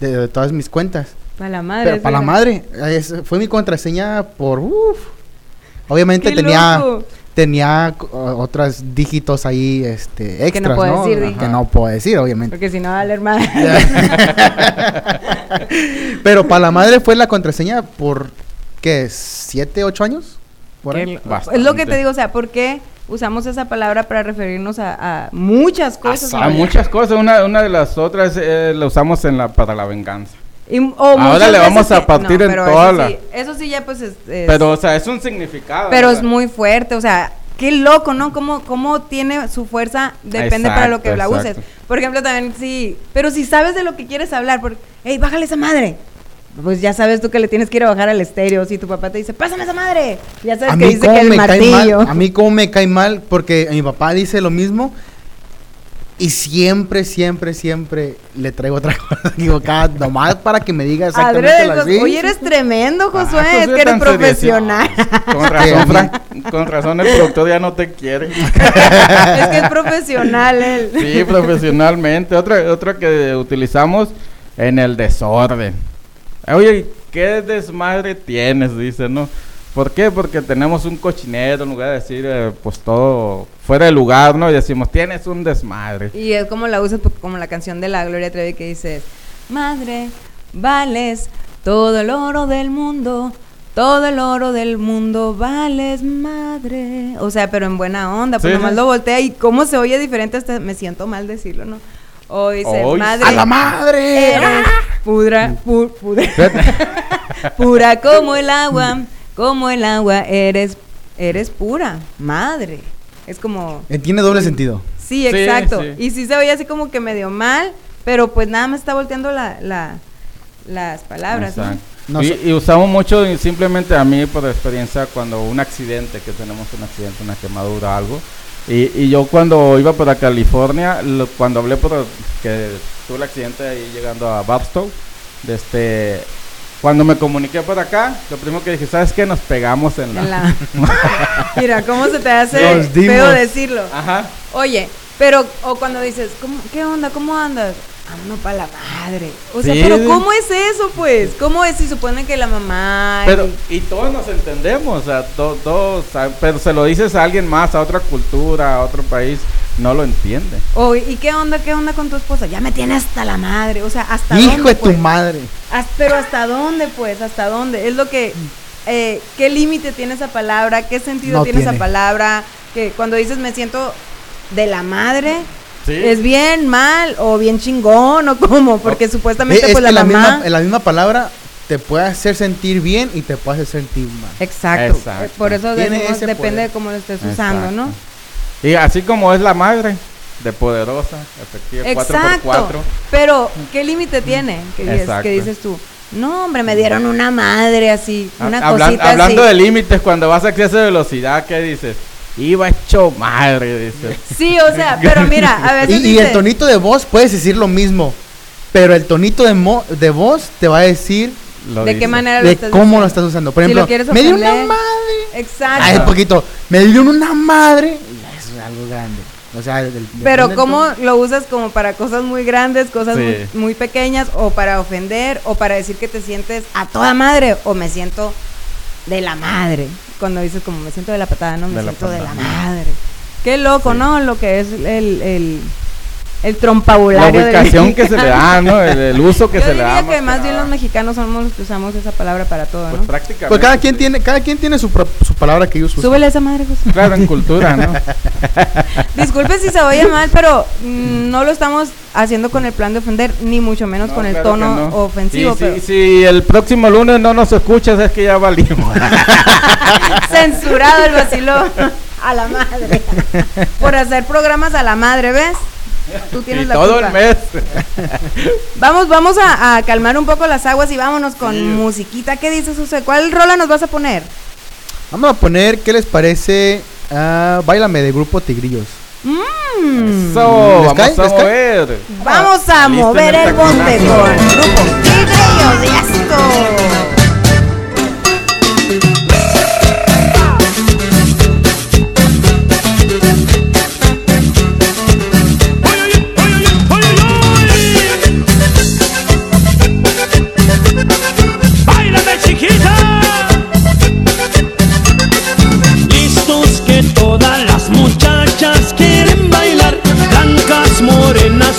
[SPEAKER 8] de, de todas mis cuentas.
[SPEAKER 1] Para la madre.
[SPEAKER 8] Pero para la madre, es- fue mi contraseña por uf. Obviamente
[SPEAKER 1] ¡Qué
[SPEAKER 8] tenía
[SPEAKER 1] loco!
[SPEAKER 8] Tenía otros dígitos ahí este extras,
[SPEAKER 1] no puedo decir.
[SPEAKER 8] Que no puedo decir, obviamente.
[SPEAKER 1] Porque si no va a leer madre.
[SPEAKER 8] Pero para la madre fue la contraseña por ¿qué? ¿Siete, ocho años? Por ahí.
[SPEAKER 1] Es lo que te digo, o sea, ¿por qué usamos esa palabra para referirnos a, a muchas cosas?
[SPEAKER 3] A muchas cosas. Una, una de las otras eh, la usamos en la, para la venganza.
[SPEAKER 1] Y-
[SPEAKER 3] Ahora le vamos a partir en
[SPEAKER 1] pero
[SPEAKER 3] toda
[SPEAKER 1] eso
[SPEAKER 3] la-
[SPEAKER 1] Sí, eso sí ya pues es... es-
[SPEAKER 3] Pero, o sea, es un significado.
[SPEAKER 1] pero es
[SPEAKER 3] ¿verdad?
[SPEAKER 1] muy fuerte, o sea, qué loco, ¿no? Cómo, cómo tiene su fuerza, depende para lo que la
[SPEAKER 3] Exacto,
[SPEAKER 1] uses.
[SPEAKER 3] exacto.
[SPEAKER 1] Por ejemplo, también sí, pero si sabes de lo que quieres hablar, porque, hey, bájale esa madre. Pues ya sabes tú que le tienes que ir a bajar al estéreo. Si tu papá te dice, pásame esa madre. Ya sabes
[SPEAKER 8] A
[SPEAKER 1] que dice que el
[SPEAKER 8] me cae
[SPEAKER 1] martillo.
[SPEAKER 8] mal, a mí cómo me cae mal porque mi papá dice lo mismo y siempre, siempre, siempre le traigo otra cosa equivocada nomás para que me diga exactamente
[SPEAKER 1] Adrede,
[SPEAKER 8] la
[SPEAKER 1] Jos-
[SPEAKER 8] sí.
[SPEAKER 1] Oye, eres tremendo,
[SPEAKER 3] Ah,
[SPEAKER 1] Josué. Es que eres profesional.
[SPEAKER 3] Con razón, Frank, con razón el productor ya no te quiere.
[SPEAKER 1] es que es profesional él.
[SPEAKER 3] Sí, profesionalmente. Otra, otra que utilizamos en el desorden. Oye, ¿qué desmadre tienes? Dice, ¿no? ¿Por qué? Porque tenemos un cochinero en lugar de decir, eh, pues todo fuera de lugar, ¿no? Y decimos, tienes un desmadre.
[SPEAKER 1] Y es como la usas pues, como la canción de la Gloria Trevi que dice, Madre, vales todo el oro del mundo, todo el oro del mundo, vales madre. O sea, pero en buena onda, pues
[SPEAKER 3] Sí,
[SPEAKER 1] nomás
[SPEAKER 3] sí.
[SPEAKER 1] lo voltea y cómo se oye diferente, hasta me siento mal decirlo, ¿no? O dice,
[SPEAKER 3] Oy,
[SPEAKER 1] madre.
[SPEAKER 8] ¡A la madre!
[SPEAKER 1] Eres pudra, pu- pudra, pura como el agua, como el agua, eres, eres pura, madre. Es como...
[SPEAKER 8] Eh, Tiene doble sentido.
[SPEAKER 1] Sí, exacto.
[SPEAKER 3] sí.
[SPEAKER 1] Y sí se oye así como que medio mal, pero pues nada más está volteando la, la- las palabras. ¿no?
[SPEAKER 3] Y, usamos mucho, simplemente a mí por experiencia, cuando un accidente, que tenemos un accidente, una quemadura, algo. Y, y yo cuando iba para California, lo- cuando hablé por que tuve el accidente ahí llegando a Babstow, de este, cuando me comuniqué por acá, lo primero que dije, ¿sabes qué? Nos pegamos en la...
[SPEAKER 1] En la- Mira, ¿cómo se te hace feo decirlo?
[SPEAKER 3] Ajá.
[SPEAKER 1] Oye, pero, o cuando dices, ¿cómo, ¿qué onda? ¿Cómo andas? Ando para la madre. O sea,
[SPEAKER 3] Sí,
[SPEAKER 1] pero
[SPEAKER 3] sí.
[SPEAKER 1] ¿cómo es eso, pues? ¿Cómo es si supone que la mamá...
[SPEAKER 3] Pero,
[SPEAKER 1] y-
[SPEAKER 3] y todos nos entendemos, o sea, to- todos, ah, pero se lo dices a alguien más, a otra cultura, a otro país, no lo entiende.
[SPEAKER 1] o, ¿Y qué onda? ¿Qué onda con tu esposa? Ya me tiene hasta la madre. O sea, ¿hasta
[SPEAKER 8] Hijo
[SPEAKER 1] dónde,
[SPEAKER 8] de tu
[SPEAKER 1] pues?
[SPEAKER 8] madre.
[SPEAKER 1] Pero hasta dónde, pues, hasta dónde. Es lo que, eh, ¿qué límite tiene esa palabra? ¿Qué sentido
[SPEAKER 8] No
[SPEAKER 1] tiene,
[SPEAKER 8] tiene.
[SPEAKER 1] esa palabra? Que cuando dices me siento de la madre,
[SPEAKER 3] Sí.
[SPEAKER 1] es bien mal o bien chingón o cómo, porque
[SPEAKER 8] Eh,
[SPEAKER 1] supuestamente
[SPEAKER 8] es
[SPEAKER 1] pues
[SPEAKER 8] que
[SPEAKER 1] la,
[SPEAKER 8] la,
[SPEAKER 1] mamá.
[SPEAKER 8] misma, la misma palabra te puede hacer sentir bien y te puede hacer sentir mal.
[SPEAKER 1] Exacto.
[SPEAKER 3] Exacto.
[SPEAKER 1] eh, Por eso decimos, depende
[SPEAKER 8] poder.
[SPEAKER 1] de cómo lo estés usando, ¿no?
[SPEAKER 3] Y así como es la madre, de poderosa, efectiva, 4 por
[SPEAKER 1] Exacto.
[SPEAKER 3] 4
[SPEAKER 1] Pero, ¿qué límite tiene? Que dices, tú, no, hombre, me dieron una madre así, una cosita
[SPEAKER 3] hablando
[SPEAKER 1] así.
[SPEAKER 3] de límites, cuando vas a exceso de velocidad, ¿qué dices? Iba hecho madre. Dice.
[SPEAKER 1] Sí, o sea, pero mira, a veces
[SPEAKER 8] Y, y el tonito de voz puedes decir lo mismo, pero el tonito de, mo- de voz te va a decir
[SPEAKER 3] Lo
[SPEAKER 1] ¿De qué manera lo
[SPEAKER 8] de
[SPEAKER 1] estás
[SPEAKER 8] cómo lo estás usando. Por
[SPEAKER 1] Si
[SPEAKER 8] ejemplo, me dio una madre.
[SPEAKER 1] Exacto.
[SPEAKER 8] Ay, poquito. Me dio una madre. Es algo grande. O sea, del- del-
[SPEAKER 1] Pero cómo lo usas como para cosas muy grandes, cosas
[SPEAKER 3] Sí.
[SPEAKER 1] muy, muy pequeñas, o para ofender, o para decir que te sientes a toda madre, o me siento de la madre. Cuando dices como me siento de la patada, no, me
[SPEAKER 3] De la
[SPEAKER 1] siento de la madre. Qué loco, ¿no? Lo que es el, el, el
[SPEAKER 3] La
[SPEAKER 1] trompabulario. del
[SPEAKER 3] ubicación que se le da, ¿no? El, el uso que
[SPEAKER 1] Yo
[SPEAKER 3] se le
[SPEAKER 1] diría
[SPEAKER 3] da.
[SPEAKER 1] que más bien los mexicanos somos los que usamos esa palabra para todo,
[SPEAKER 3] Pues
[SPEAKER 1] ¿no?
[SPEAKER 3] prácticamente.
[SPEAKER 8] Pues cada quien tiene, cada quien tiene su, pro- su palabra que ellos usan.
[SPEAKER 1] Súbele esa madre, José.
[SPEAKER 3] Claro, en cultura, ¿no?
[SPEAKER 1] Disculpe si se oye mal, pero mm, no lo estamos haciendo con el plan de ofender, ni mucho menos
[SPEAKER 3] No,
[SPEAKER 1] con el
[SPEAKER 3] claro
[SPEAKER 1] tono
[SPEAKER 3] no.
[SPEAKER 1] ofensivo.
[SPEAKER 3] Y
[SPEAKER 1] pero
[SPEAKER 3] si, si el próximo lunes no nos escuchas, es que ya valimos.
[SPEAKER 1] Censurado el vacilo a la madre. Por hacer programas a la madre, ¿ves? Tú tienes
[SPEAKER 3] y
[SPEAKER 1] la
[SPEAKER 3] todo
[SPEAKER 1] culpa.
[SPEAKER 3] el mes.
[SPEAKER 1] Vamos, vamos a, a calmar un poco las aguas y vámonos con musiquita. ¿Qué dices, José? ¿Cuál rola nos vas a poner?
[SPEAKER 8] Vamos a poner, ¿qué les parece? Ah, Báilame de grupo Tigrillos.
[SPEAKER 1] Mm.
[SPEAKER 3] Eso,
[SPEAKER 8] ¿Les cae?
[SPEAKER 3] vamos a mover.
[SPEAKER 1] Vamos a mover el
[SPEAKER 3] taconazo.
[SPEAKER 1] con Grupo Tigrillos de esto.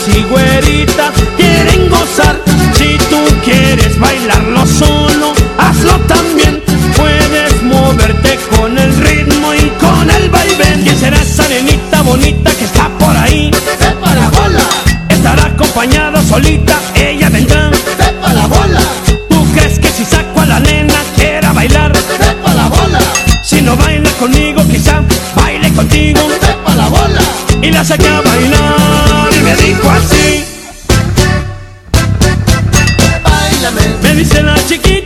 [SPEAKER 7] Y güeritas quieren gozar. Si tú quieres bailarlo solo, hazlo también. Puedes moverte con el ritmo y con el vaivén. ¿Quién será esa nenita bonita que está por ahí? ¡Sepa la bola! Estará acompañada solita, ella vendrá. ¡Sepa la bola! ¿Tú crees que si saco a la nena quiera bailar? ¡Sepa la bola! Si no baila conmigo, quizá baile contigo. ¡Sepa la bola! Y la saqué a bailar dijo así. Báilame. Me dice la chiquita.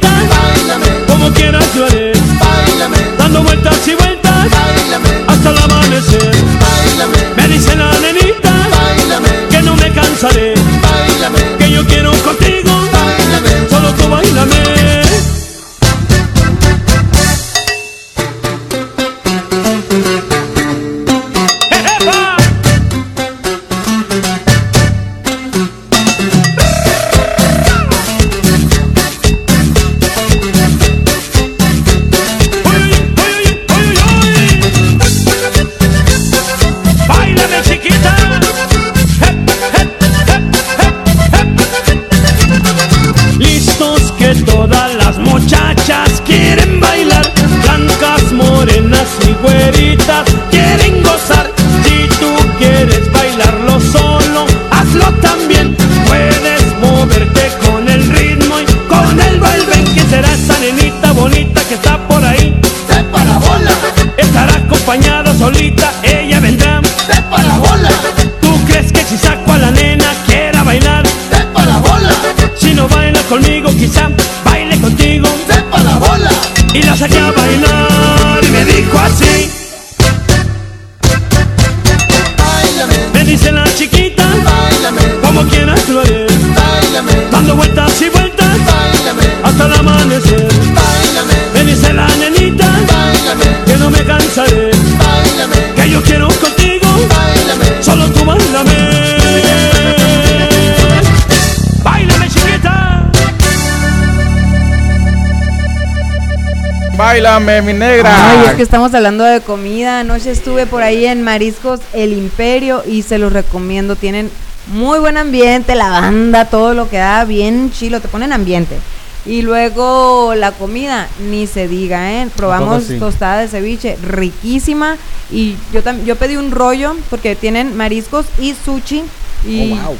[SPEAKER 3] Mi negra.
[SPEAKER 1] Ay, es que estamos hablando de comida. Anoche estuve por ahí en Mariscos El Imperio y se los recomiendo. Tienen muy buen ambiente, la banda, todo lo que da bien chilo, te ponen ambiente. Y luego la comida, ni se diga, ¿eh? Probamos
[SPEAKER 8] sí?
[SPEAKER 1] tostada de ceviche, riquísima. Y yo, yo pedí un rollo porque tienen mariscos y sushi. Y
[SPEAKER 8] Oh, wow.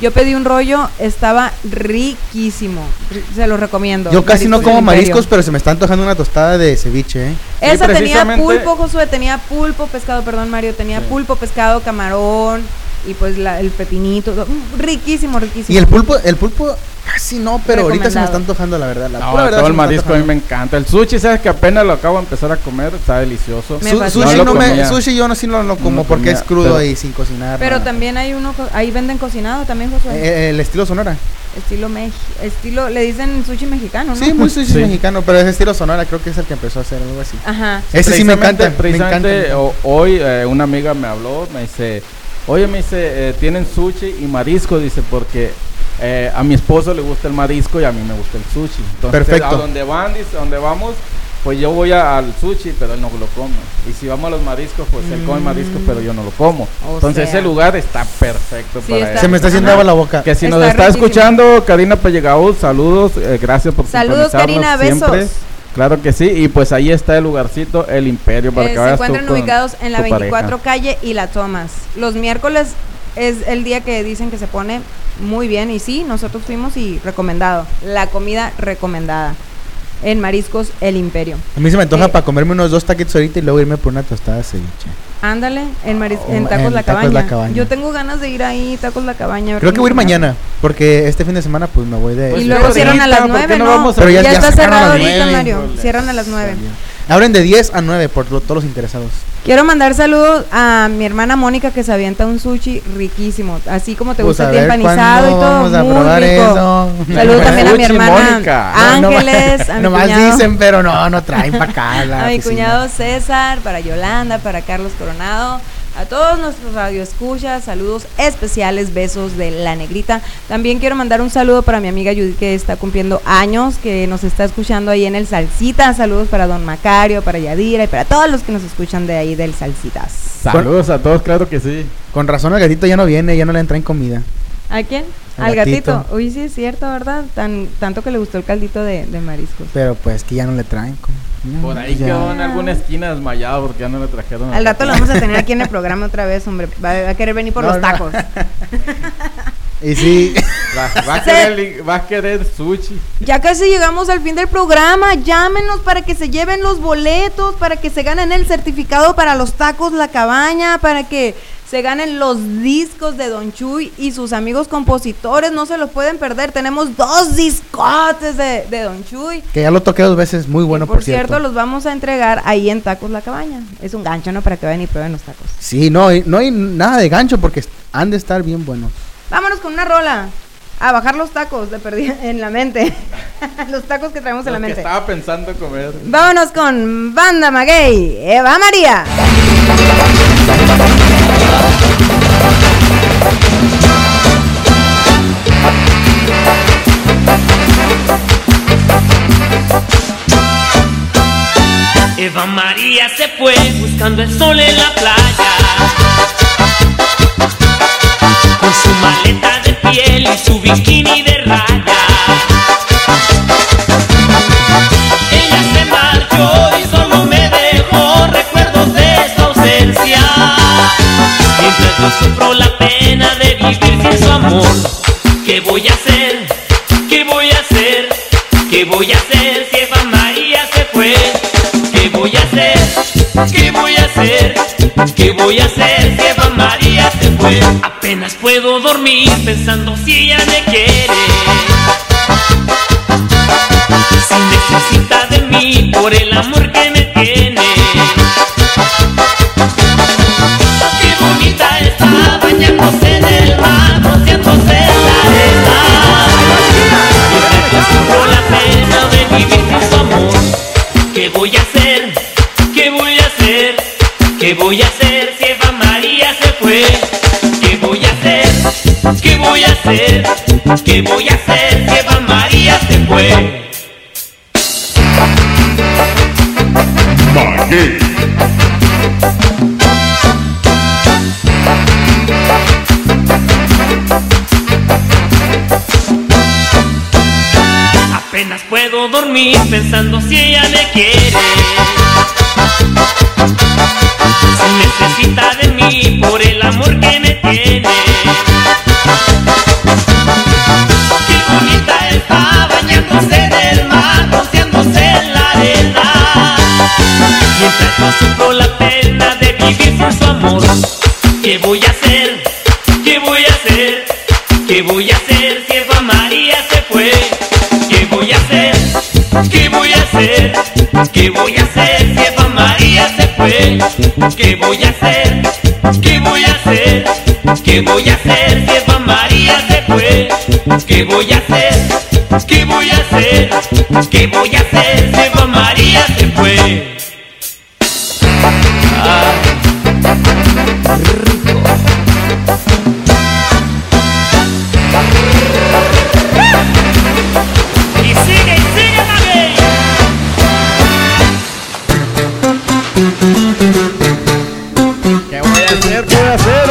[SPEAKER 1] Yo pedí un rollo, estaba riquísimo. Ri- Se los recomiendo.
[SPEAKER 8] Yo casi no como mariscos, pero se me está antojando una tostada de ceviche, ¿eh?
[SPEAKER 1] Esa tenía pulpo, Josué, tenía pulpo, pescado, perdón, Mario, tenía pulpo, pescado, camarón y pues la- el pepinito, riquísimo, riquísimo.
[SPEAKER 8] Y el pulpo, el pulpo casi no, pero ahorita se me está antojando la verdad. La
[SPEAKER 3] No,
[SPEAKER 8] pura verdad
[SPEAKER 3] todo el marisco a mí me encanta. El sushi, sabes que apenas lo acabo de empezar a comer, está delicioso.
[SPEAKER 8] Su- sushi, no me, sushi yo no, sí no lo como
[SPEAKER 3] lo
[SPEAKER 8] porque
[SPEAKER 3] comía,
[SPEAKER 8] es crudo
[SPEAKER 3] pero-
[SPEAKER 8] y sin cocinar.
[SPEAKER 1] Pero
[SPEAKER 8] nada.
[SPEAKER 1] también hay uno, ahí venden cocinado también, Josué.
[SPEAKER 8] Eh, el estilo sonora.
[SPEAKER 1] estilo Mex, estilo, le dicen sushi mexicano, ¿no?
[SPEAKER 8] Sí, muy sushi
[SPEAKER 3] Sí.
[SPEAKER 8] mexicano, pero es estilo sonora, creo que es el que empezó a hacer algo así.
[SPEAKER 1] Ajá.
[SPEAKER 8] Ese sí me encanta, me encanta.
[SPEAKER 3] hoy eh, una amiga me habló, me dice, oye, me dice, eh, tienen sushi y marisco, dice, porque eh, a mi esposo le gusta el marisco y a mí me gusta el sushi. Entonces,
[SPEAKER 8] Perfecto.
[SPEAKER 3] a donde van, dice, a donde vamos, pues yo voy a- al sushi, pero él no lo come. Y si vamos a los mariscos, pues él come marisco, pero yo no lo como.
[SPEAKER 1] O
[SPEAKER 3] Entonces
[SPEAKER 1] sea.
[SPEAKER 3] ese lugar está perfecto
[SPEAKER 1] Sí,
[SPEAKER 3] para
[SPEAKER 1] está-
[SPEAKER 3] él.
[SPEAKER 8] Se me está haciendo agua la boca.
[SPEAKER 3] Que si nos
[SPEAKER 1] Está riquísimo.
[SPEAKER 3] escuchando, Karina Pellegaud, saludos, eh, gracias por
[SPEAKER 1] Saludos,
[SPEAKER 3] sintonizarnos
[SPEAKER 1] Karina,
[SPEAKER 3] siempre.
[SPEAKER 1] besos.
[SPEAKER 3] Claro que sí, y pues ahí está el lugarcito, el Imperio, para
[SPEAKER 1] Eh,
[SPEAKER 3] que
[SPEAKER 1] se
[SPEAKER 3] vayas tú
[SPEAKER 1] encuentran
[SPEAKER 3] con
[SPEAKER 1] ubicados en la
[SPEAKER 3] tu
[SPEAKER 1] 24
[SPEAKER 3] pareja.
[SPEAKER 1] calle y la Thomas. Los miércoles es el día que dicen que se pone muy bien y sí, nosotros fuimos y recomendado. La comida recomendada. En Mariscos El Imperio.
[SPEAKER 8] A mí se me antoja
[SPEAKER 1] Eh,
[SPEAKER 8] para comerme unos dos taquitos ahorita y luego irme por una tostada de ceviche.
[SPEAKER 1] Ándale, en, Maris-
[SPEAKER 8] Oh,
[SPEAKER 1] en Tacos,
[SPEAKER 8] en
[SPEAKER 1] la,
[SPEAKER 8] Tacos
[SPEAKER 1] cabaña.
[SPEAKER 8] La Cabaña.
[SPEAKER 1] Yo tengo ganas de ir ahí, Tacos La Cabaña.
[SPEAKER 8] Creo que voy a ir mañana, porque este fin de semana pues me voy de...
[SPEAKER 3] Pues
[SPEAKER 1] Y luego cierran a las
[SPEAKER 3] ¿por qué
[SPEAKER 1] 9,
[SPEAKER 3] no
[SPEAKER 1] ¿no?
[SPEAKER 3] vamos a-
[SPEAKER 8] Pero ya-
[SPEAKER 1] ya,
[SPEAKER 8] ya
[SPEAKER 1] está cerrado ahorita,
[SPEAKER 8] nueve.
[SPEAKER 1] Mario. Cierran a las 9.
[SPEAKER 8] Abren de 10 a 9 por lo- todos los interesados.
[SPEAKER 1] Quiero mandar saludos a mi hermana Mónica que se avienta un sushi riquísimo, así como te
[SPEAKER 8] Pues,
[SPEAKER 1] gusta
[SPEAKER 8] ver
[SPEAKER 1] empanizado y todo,
[SPEAKER 8] vamos a
[SPEAKER 1] muy
[SPEAKER 8] probar
[SPEAKER 1] rico.
[SPEAKER 8] eso.
[SPEAKER 1] Saludos también a mi hermana
[SPEAKER 3] Mónica.
[SPEAKER 8] No, no,
[SPEAKER 1] Ángeles, a mi
[SPEAKER 8] Nomás
[SPEAKER 1] cuñado,
[SPEAKER 8] dicen, pero no, no traen para acá. la
[SPEAKER 1] a mi cuñado César, para Yolanda, para Carlos Coronado, a todos nuestros radioescuchas, saludos especiales, besos de la negrita. También quiero mandar un saludo para mi amiga Judith que está cumpliendo años, que nos está escuchando ahí en el Salsita. Saludos para don Macario, para Yadira y para todos los que nos escuchan de ahí del Salsitas.
[SPEAKER 3] Saludos a todos, claro que sí.
[SPEAKER 8] Con razón el gatito ya no viene, ya no le entra en comida.
[SPEAKER 1] ¿A quién?
[SPEAKER 8] Al
[SPEAKER 1] Al gatito.
[SPEAKER 8] gatito.
[SPEAKER 1] Uy, sí es cierto, ¿verdad? Tan, tanto que le gustó el caldito de, de mariscos.
[SPEAKER 8] Pero pues que ya no le traen. como-
[SPEAKER 3] Por ahí
[SPEAKER 8] ya.
[SPEAKER 3] quedó en alguna esquina desmayado porque ya no le trajeron.
[SPEAKER 1] Al rato lo vamos a tener aquí en el programa otra vez, hombre. Va, va a querer venir por
[SPEAKER 8] No,
[SPEAKER 1] los
[SPEAKER 8] no.
[SPEAKER 1] tacos.
[SPEAKER 8] Y sí,
[SPEAKER 3] Va, va a querer, va a querer sushi.
[SPEAKER 1] Ya casi llegamos al fin del programa. Llámenos para que se lleven los boletos, para que se ganen el certificado para los tacos La Cabaña, para que se ganen los discos de Don Chuy y sus amigos compositores. No se los pueden perder. Tenemos dos discotes de, de Don Chuy.
[SPEAKER 8] que ya lo toqué dos veces, muy bueno
[SPEAKER 1] Y
[SPEAKER 8] por, cierto.
[SPEAKER 1] los vamos a entregar ahí en Tacos La Cabaña. Es un gancho, ¿no? Para que vayan y prueben los tacos.
[SPEAKER 8] Sí, no, hay- no hay nada de gancho porque han de estar bien buenos.
[SPEAKER 1] Vámonos con una rola. A bajar los tacos de perdida en la mente. los tacos que traemos en la
[SPEAKER 3] que
[SPEAKER 1] mente.
[SPEAKER 3] estaba pensando comer.
[SPEAKER 1] Vámonos con Banda Maguey, Eva María.
[SPEAKER 12] Eva María se fue buscando el sol en la playa. Con su maleta de piel y su bikini de raya. Yo sufro la pena de vivir sin su amor. ¿Qué voy a hacer? ¿Qué voy a hacer? ¿Qué voy a hacer si Eva María se fue? ¿Qué voy a hacer? ¿Qué voy a hacer? ¿Qué voy a hacer si Eva María se fue? Apenas puedo dormir pensando si ella me quiere. Si necesita de mí por el amor que me tiene. Bañándose en el mar, rociándose en la arena. Yo la pena de vivir sin su amor. ¿Qué voy a hacer? ¿Qué voy a hacer? ¿Qué voy a hacer si Eva María se fue? ¿Qué voy a hacer? ¿Qué voy a hacer? ¿Qué voy a hacer si Eva María se fue? Apenas pensando si ella me quiere. Si necesita de mí por el amor que me tiene. Qué bonita está bañándose en el mar, rociándose en la arena. Mientras yo sufro la pena de vivir sin su amor. ¿Qué voy a hacer si Eva María se fue?
[SPEAKER 7] ¿Qué voy a hacer? ¿Qué voy a hacer? ¿Qué voy a hacer si Eva María se fue? ¿Qué voy a hacer? ¿Qué voy a hacer? ¿Qué voy a hacer si Eva María se fue?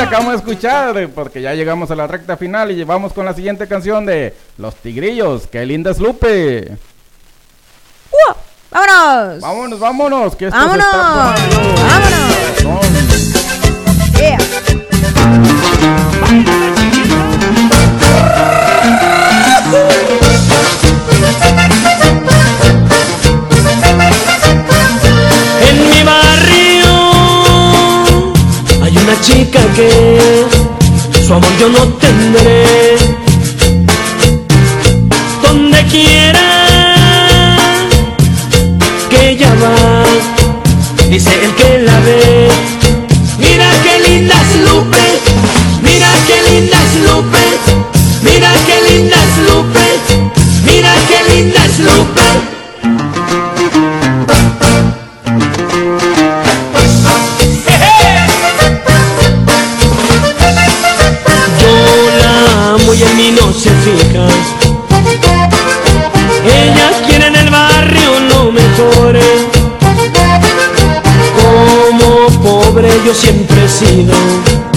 [SPEAKER 3] Acabamos de escuchar, eh, porque ya llegamos a la recta final y llevamos con la siguiente canción de Los Tigrillos. ¡Qué linda es Lupe!
[SPEAKER 1] ¡Uh! ¡Vámonos!
[SPEAKER 3] Vámonos, vámonos, que esto se
[SPEAKER 1] ¡Vámonos!
[SPEAKER 3] está
[SPEAKER 1] ¡Vámonos! Yeah.
[SPEAKER 7] Una chica que su amor yo no tendré. Donde quiera que ella va, dice el que la ve. Mira qué linda es Lupe, mira qué linda es Lupe, mira qué linda es Lupe, mira qué linda es Lupe. Yo siempre he sido.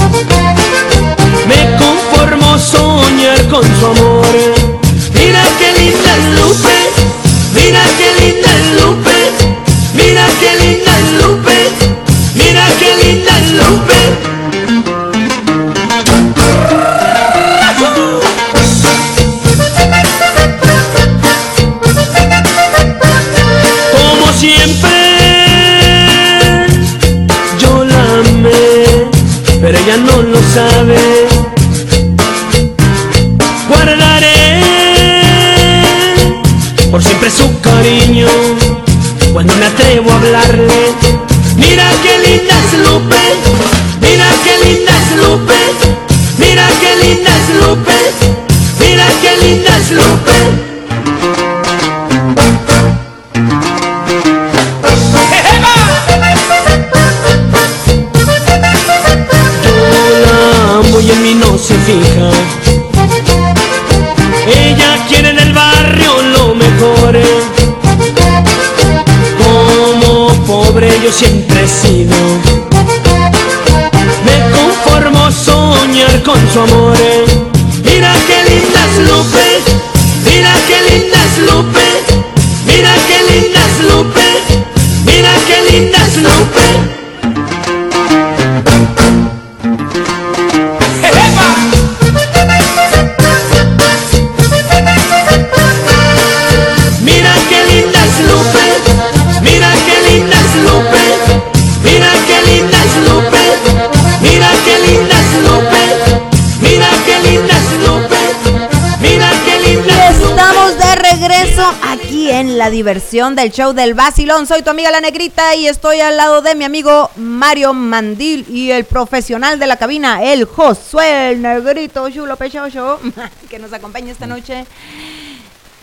[SPEAKER 7] En
[SPEAKER 1] la diversión del show del Basilón. Soy tu amiga la negrita y estoy al lado de mi amigo Mario Mandil y el profesional de la cabina, el Josué, el negrito chulo pechocho, que nos acompaña esta noche.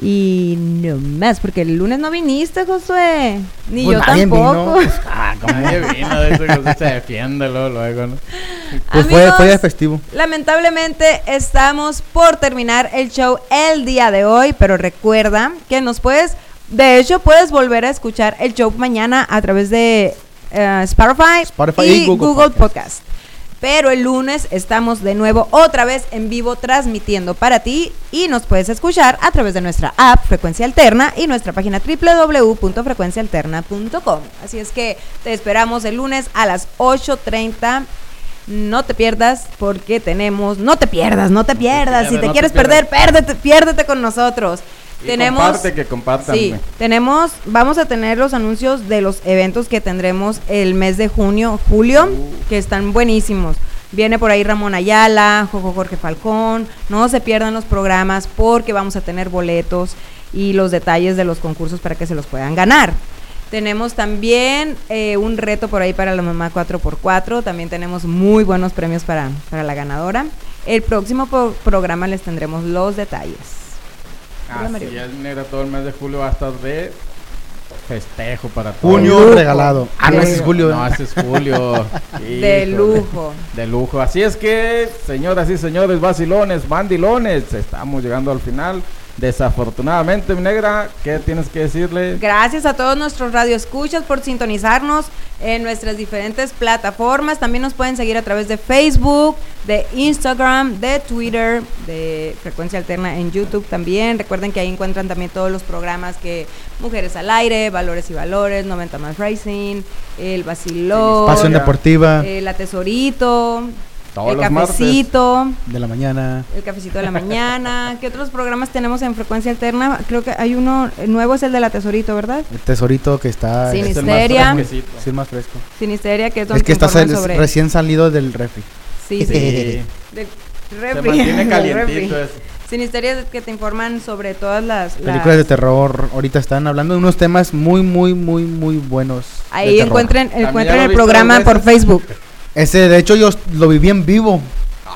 [SPEAKER 1] Y no más, porque el lunes no viniste, Josué. Ni
[SPEAKER 8] Pues
[SPEAKER 1] yo
[SPEAKER 8] nadie vino,
[SPEAKER 1] tampoco.
[SPEAKER 8] pues,
[SPEAKER 3] Ah, como nadie vino de eso, se defiende luego, luego, ¿no?
[SPEAKER 8] Pues fue,
[SPEAKER 1] Amigos,
[SPEAKER 8] fue de festivo.
[SPEAKER 1] Lamentablemente estamos por terminar el show el día de hoy, pero recuerda que nos puedes, de hecho puedes volver a escuchar el show mañana a través de eh, Spotify,
[SPEAKER 8] Spotify
[SPEAKER 1] y,
[SPEAKER 8] y Google
[SPEAKER 1] Google,
[SPEAKER 8] Podcast.
[SPEAKER 1] Podcast. Pero el lunes estamos de nuevo otra vez en vivo transmitiendo para ti y nos puedes escuchar a través de nuestra app Frecuencia Alterna y nuestra página www.frecuencialterna.com. Así es que te esperamos el lunes a las 8.30 no te pierdas porque tenemos, no te pierdas, no te pierdas. si
[SPEAKER 3] pierdas,
[SPEAKER 1] te
[SPEAKER 3] no te
[SPEAKER 1] quieres
[SPEAKER 3] pierdas.
[SPEAKER 1] perder, pérdete, piérdete con nosotros.
[SPEAKER 3] Y
[SPEAKER 1] tenemos
[SPEAKER 3] comparte, que compartan.
[SPEAKER 1] Sí, tenemos, vamos a tener los anuncios de los eventos que tendremos el mes de junio, julio, que están buenísimos. Viene por ahí Ramón Ayala, Jojo Jorge Falcón. No se pierdan los programas porque vamos a tener boletos y los detalles de los concursos para que se los puedan ganar. Tenemos también eh, un reto por ahí para la mamá 4x4. También tenemos muy buenos premios para, para la ganadora. El próximo programa les tendremos los detalles.
[SPEAKER 3] Así es, negra, todo el mes de julio va a estar de festejo para todos.
[SPEAKER 8] Junio regalado. Ah, no, ese es julio.
[SPEAKER 3] No, ese es julio.
[SPEAKER 1] De lujo.
[SPEAKER 3] De lujo. Así es que, señoras y señores, vacilones, mandilones, estamos llegando al final. Desafortunadamente, mi negra, ¿qué tienes que decirle?
[SPEAKER 1] Gracias a todos nuestros radioescuchas por sintonizarnos en nuestras diferentes plataformas. También nos pueden seguir a través de Facebook, de Instagram, de Twitter, de Frecuencia Alterna en YouTube también. Recuerden que ahí encuentran también todos los programas que Mujeres al Aire, Valores y Valores, 90 más Racing, El Vacilón,
[SPEAKER 8] Pasión deportiva
[SPEAKER 1] eh, La Tesorito,
[SPEAKER 3] Todos
[SPEAKER 1] El
[SPEAKER 3] los martes.
[SPEAKER 1] Cafecito.
[SPEAKER 8] de la mañana.
[SPEAKER 1] El cafecito de la mañana. ¿Qué otros programas tenemos en frecuencia alterna? Creo que hay uno nuevo, es el de la Tesorito, ¿verdad?
[SPEAKER 8] El tesorito que está.
[SPEAKER 1] Sin
[SPEAKER 8] es
[SPEAKER 3] Es el más
[SPEAKER 8] sí, el más fresco.
[SPEAKER 1] Sinisteria, que es donde
[SPEAKER 8] Es que está
[SPEAKER 1] informan
[SPEAKER 8] sal-
[SPEAKER 1] sobre...
[SPEAKER 8] recién salido del refri.
[SPEAKER 1] Sí, sí.
[SPEAKER 3] Sí.
[SPEAKER 1] Del
[SPEAKER 3] Se
[SPEAKER 1] refri,
[SPEAKER 3] mantiene calientito ese.
[SPEAKER 1] Sinisteria es que te informan sobre todas las...
[SPEAKER 8] Películas de
[SPEAKER 1] las-
[SPEAKER 8] terror. Ahorita están hablando de unos temas muy, muy, muy, muy buenos. de
[SPEAKER 1] Ahí encuentren, encuentren el programa por. Facebook.
[SPEAKER 8] Ese, de hecho, yo lo viví en vivo.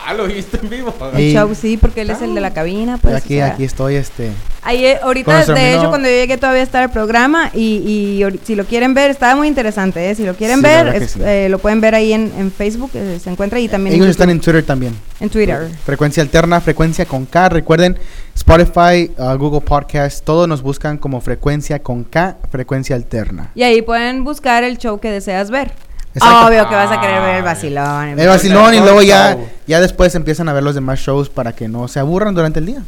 [SPEAKER 3] Ah, lo viste en vivo.
[SPEAKER 1] El
[SPEAKER 8] Sí.
[SPEAKER 1] show, sí, porque él es el de la cabina, pues.
[SPEAKER 8] aquí,
[SPEAKER 1] o sea,
[SPEAKER 8] aquí estoy, este.
[SPEAKER 1] Ahí, eh, ahorita, de hecho, cuando yo llegué todavía estaba el programa y, y si lo quieren ver, estaba muy interesante, ¿eh? Si lo quieren
[SPEAKER 8] Sí,
[SPEAKER 1] ver, es-
[SPEAKER 8] sí.
[SPEAKER 1] eh, lo pueden ver ahí en, en Facebook, eh, se encuentra y también
[SPEAKER 8] Ellos
[SPEAKER 1] en,
[SPEAKER 8] están en Twitter también.
[SPEAKER 1] en Twitter.
[SPEAKER 8] Frecuencia alterna, frecuencia con K. Recuerden, Spotify, uh, Google Podcast, todos nos buscan como frecuencia con K, frecuencia alterna.
[SPEAKER 1] Y ahí pueden buscar el show que deseas ver.
[SPEAKER 8] Exacto.
[SPEAKER 1] Obvio que vas a querer ver el vacilón.
[SPEAKER 8] El vacilón y luego ya, ya después empiezan a ver los demás shows para que no se aburran durante el día.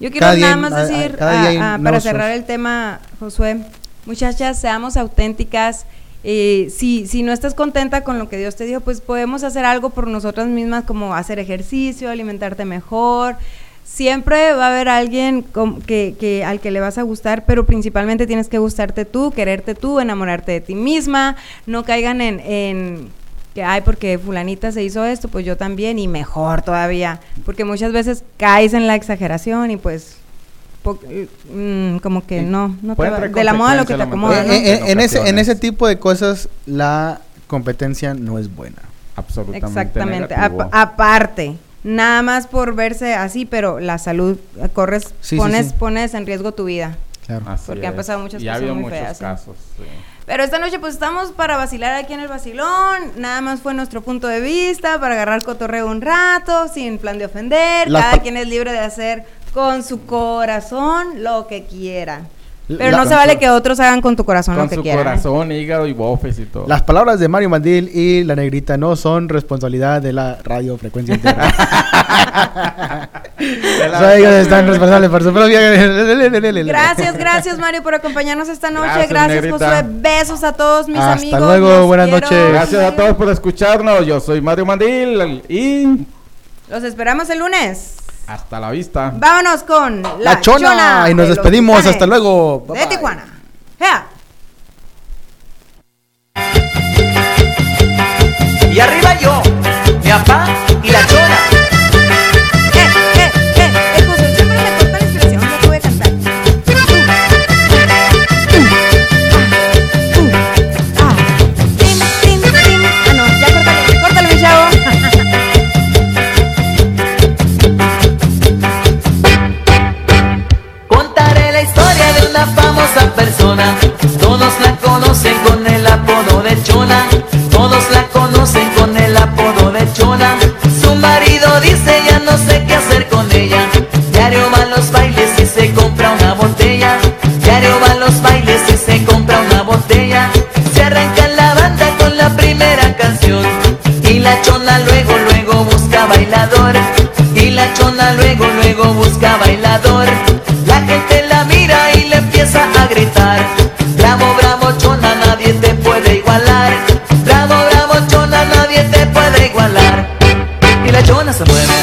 [SPEAKER 1] Yo quiero
[SPEAKER 8] Cada
[SPEAKER 1] nada
[SPEAKER 8] hay-
[SPEAKER 1] más
[SPEAKER 8] a- a-
[SPEAKER 1] decir, ah, ah, para cerrar
[SPEAKER 8] shows.
[SPEAKER 1] el tema, Josué, muchachas, seamos auténticas. Eh, si, si no estás contenta con lo que Dios te dio, pues podemos hacer algo por nosotras mismas, como hacer ejercicio, alimentarte mejor. Siempre va a haber alguien com- que, que, al que le vas a gustar, pero principalmente tienes que gustarte tú, quererte tú, enamorarte de ti misma. No caigan en, en que, ay, porque fulanita se hizo esto, pues yo también, y mejor todavía. Porque muchas veces caes en la exageración y pues mm, como que no, no te va- de la moda lo que te acomoda, ¿no?
[SPEAKER 8] eh, en, ese, en ese tipo de cosas, la competencia no es buena.
[SPEAKER 3] Absolutamente.
[SPEAKER 1] Exactamente. aparte, nada más por verse así, pero la salud corres,
[SPEAKER 8] Sí,
[SPEAKER 1] pones,
[SPEAKER 8] sí.
[SPEAKER 1] pones en riesgo tu vida.
[SPEAKER 8] Claro.
[SPEAKER 3] Así
[SPEAKER 1] porque han pasado muchas
[SPEAKER 3] y ha
[SPEAKER 1] cosas
[SPEAKER 3] habido
[SPEAKER 1] muy
[SPEAKER 3] muchos
[SPEAKER 1] feas, ¿eh?
[SPEAKER 3] casos. sí.
[SPEAKER 1] Pero esta noche pues estamos para vacilar aquí en el vacilón, nada más fue nuestro punto de vista, para agarrar cotorreo un rato, sin plan de ofender,
[SPEAKER 8] Las
[SPEAKER 1] cada quien es libre de hacer con su corazón lo que quiera. Pero
[SPEAKER 8] La-
[SPEAKER 1] no se vale que otros hagan con tu corazón
[SPEAKER 3] Con
[SPEAKER 1] lo que
[SPEAKER 3] su
[SPEAKER 1] quieran.
[SPEAKER 3] corazón, hígado y bofes y todo.
[SPEAKER 8] Las palabras de Mario Mandil y la negrita no son responsabilidad de la radio frecuencia interna. So, ellos están responsables por su propia.
[SPEAKER 1] Gracias, gracias Mario por acompañarnos esta noche.
[SPEAKER 3] Gracias,
[SPEAKER 1] Gracias. Josué. Besos a todos mis
[SPEAKER 8] Hasta
[SPEAKER 1] amigos.
[SPEAKER 8] luego,
[SPEAKER 1] los
[SPEAKER 8] buenas
[SPEAKER 1] quiero.
[SPEAKER 8] noches.
[SPEAKER 3] Gracias a todos por escucharnos. Yo soy Mario Mandil y
[SPEAKER 1] Los esperamos el lunes.
[SPEAKER 3] Hasta la vista.
[SPEAKER 1] Vámonos con la,
[SPEAKER 8] La chona. Y nos
[SPEAKER 1] de
[SPEAKER 8] despedimos. Hasta luego. Bye,
[SPEAKER 1] De
[SPEAKER 8] bye.
[SPEAKER 1] Tijuana. ¡Ea!
[SPEAKER 9] Y arriba yo, mi papá y la chona. Todos la conocen con el apodo de Chona. Todos la conocen con el apodo de Chona. Su marido dice ya no sé qué hacer con ella. Diario va a los bailes y se compra una botella. Diario va a los bailes y se compra una botella. Se arranca la banda con la primera canción. Y la chona luego, luego busca bailador. Y la chona luego, luego busca bailador. Se mueve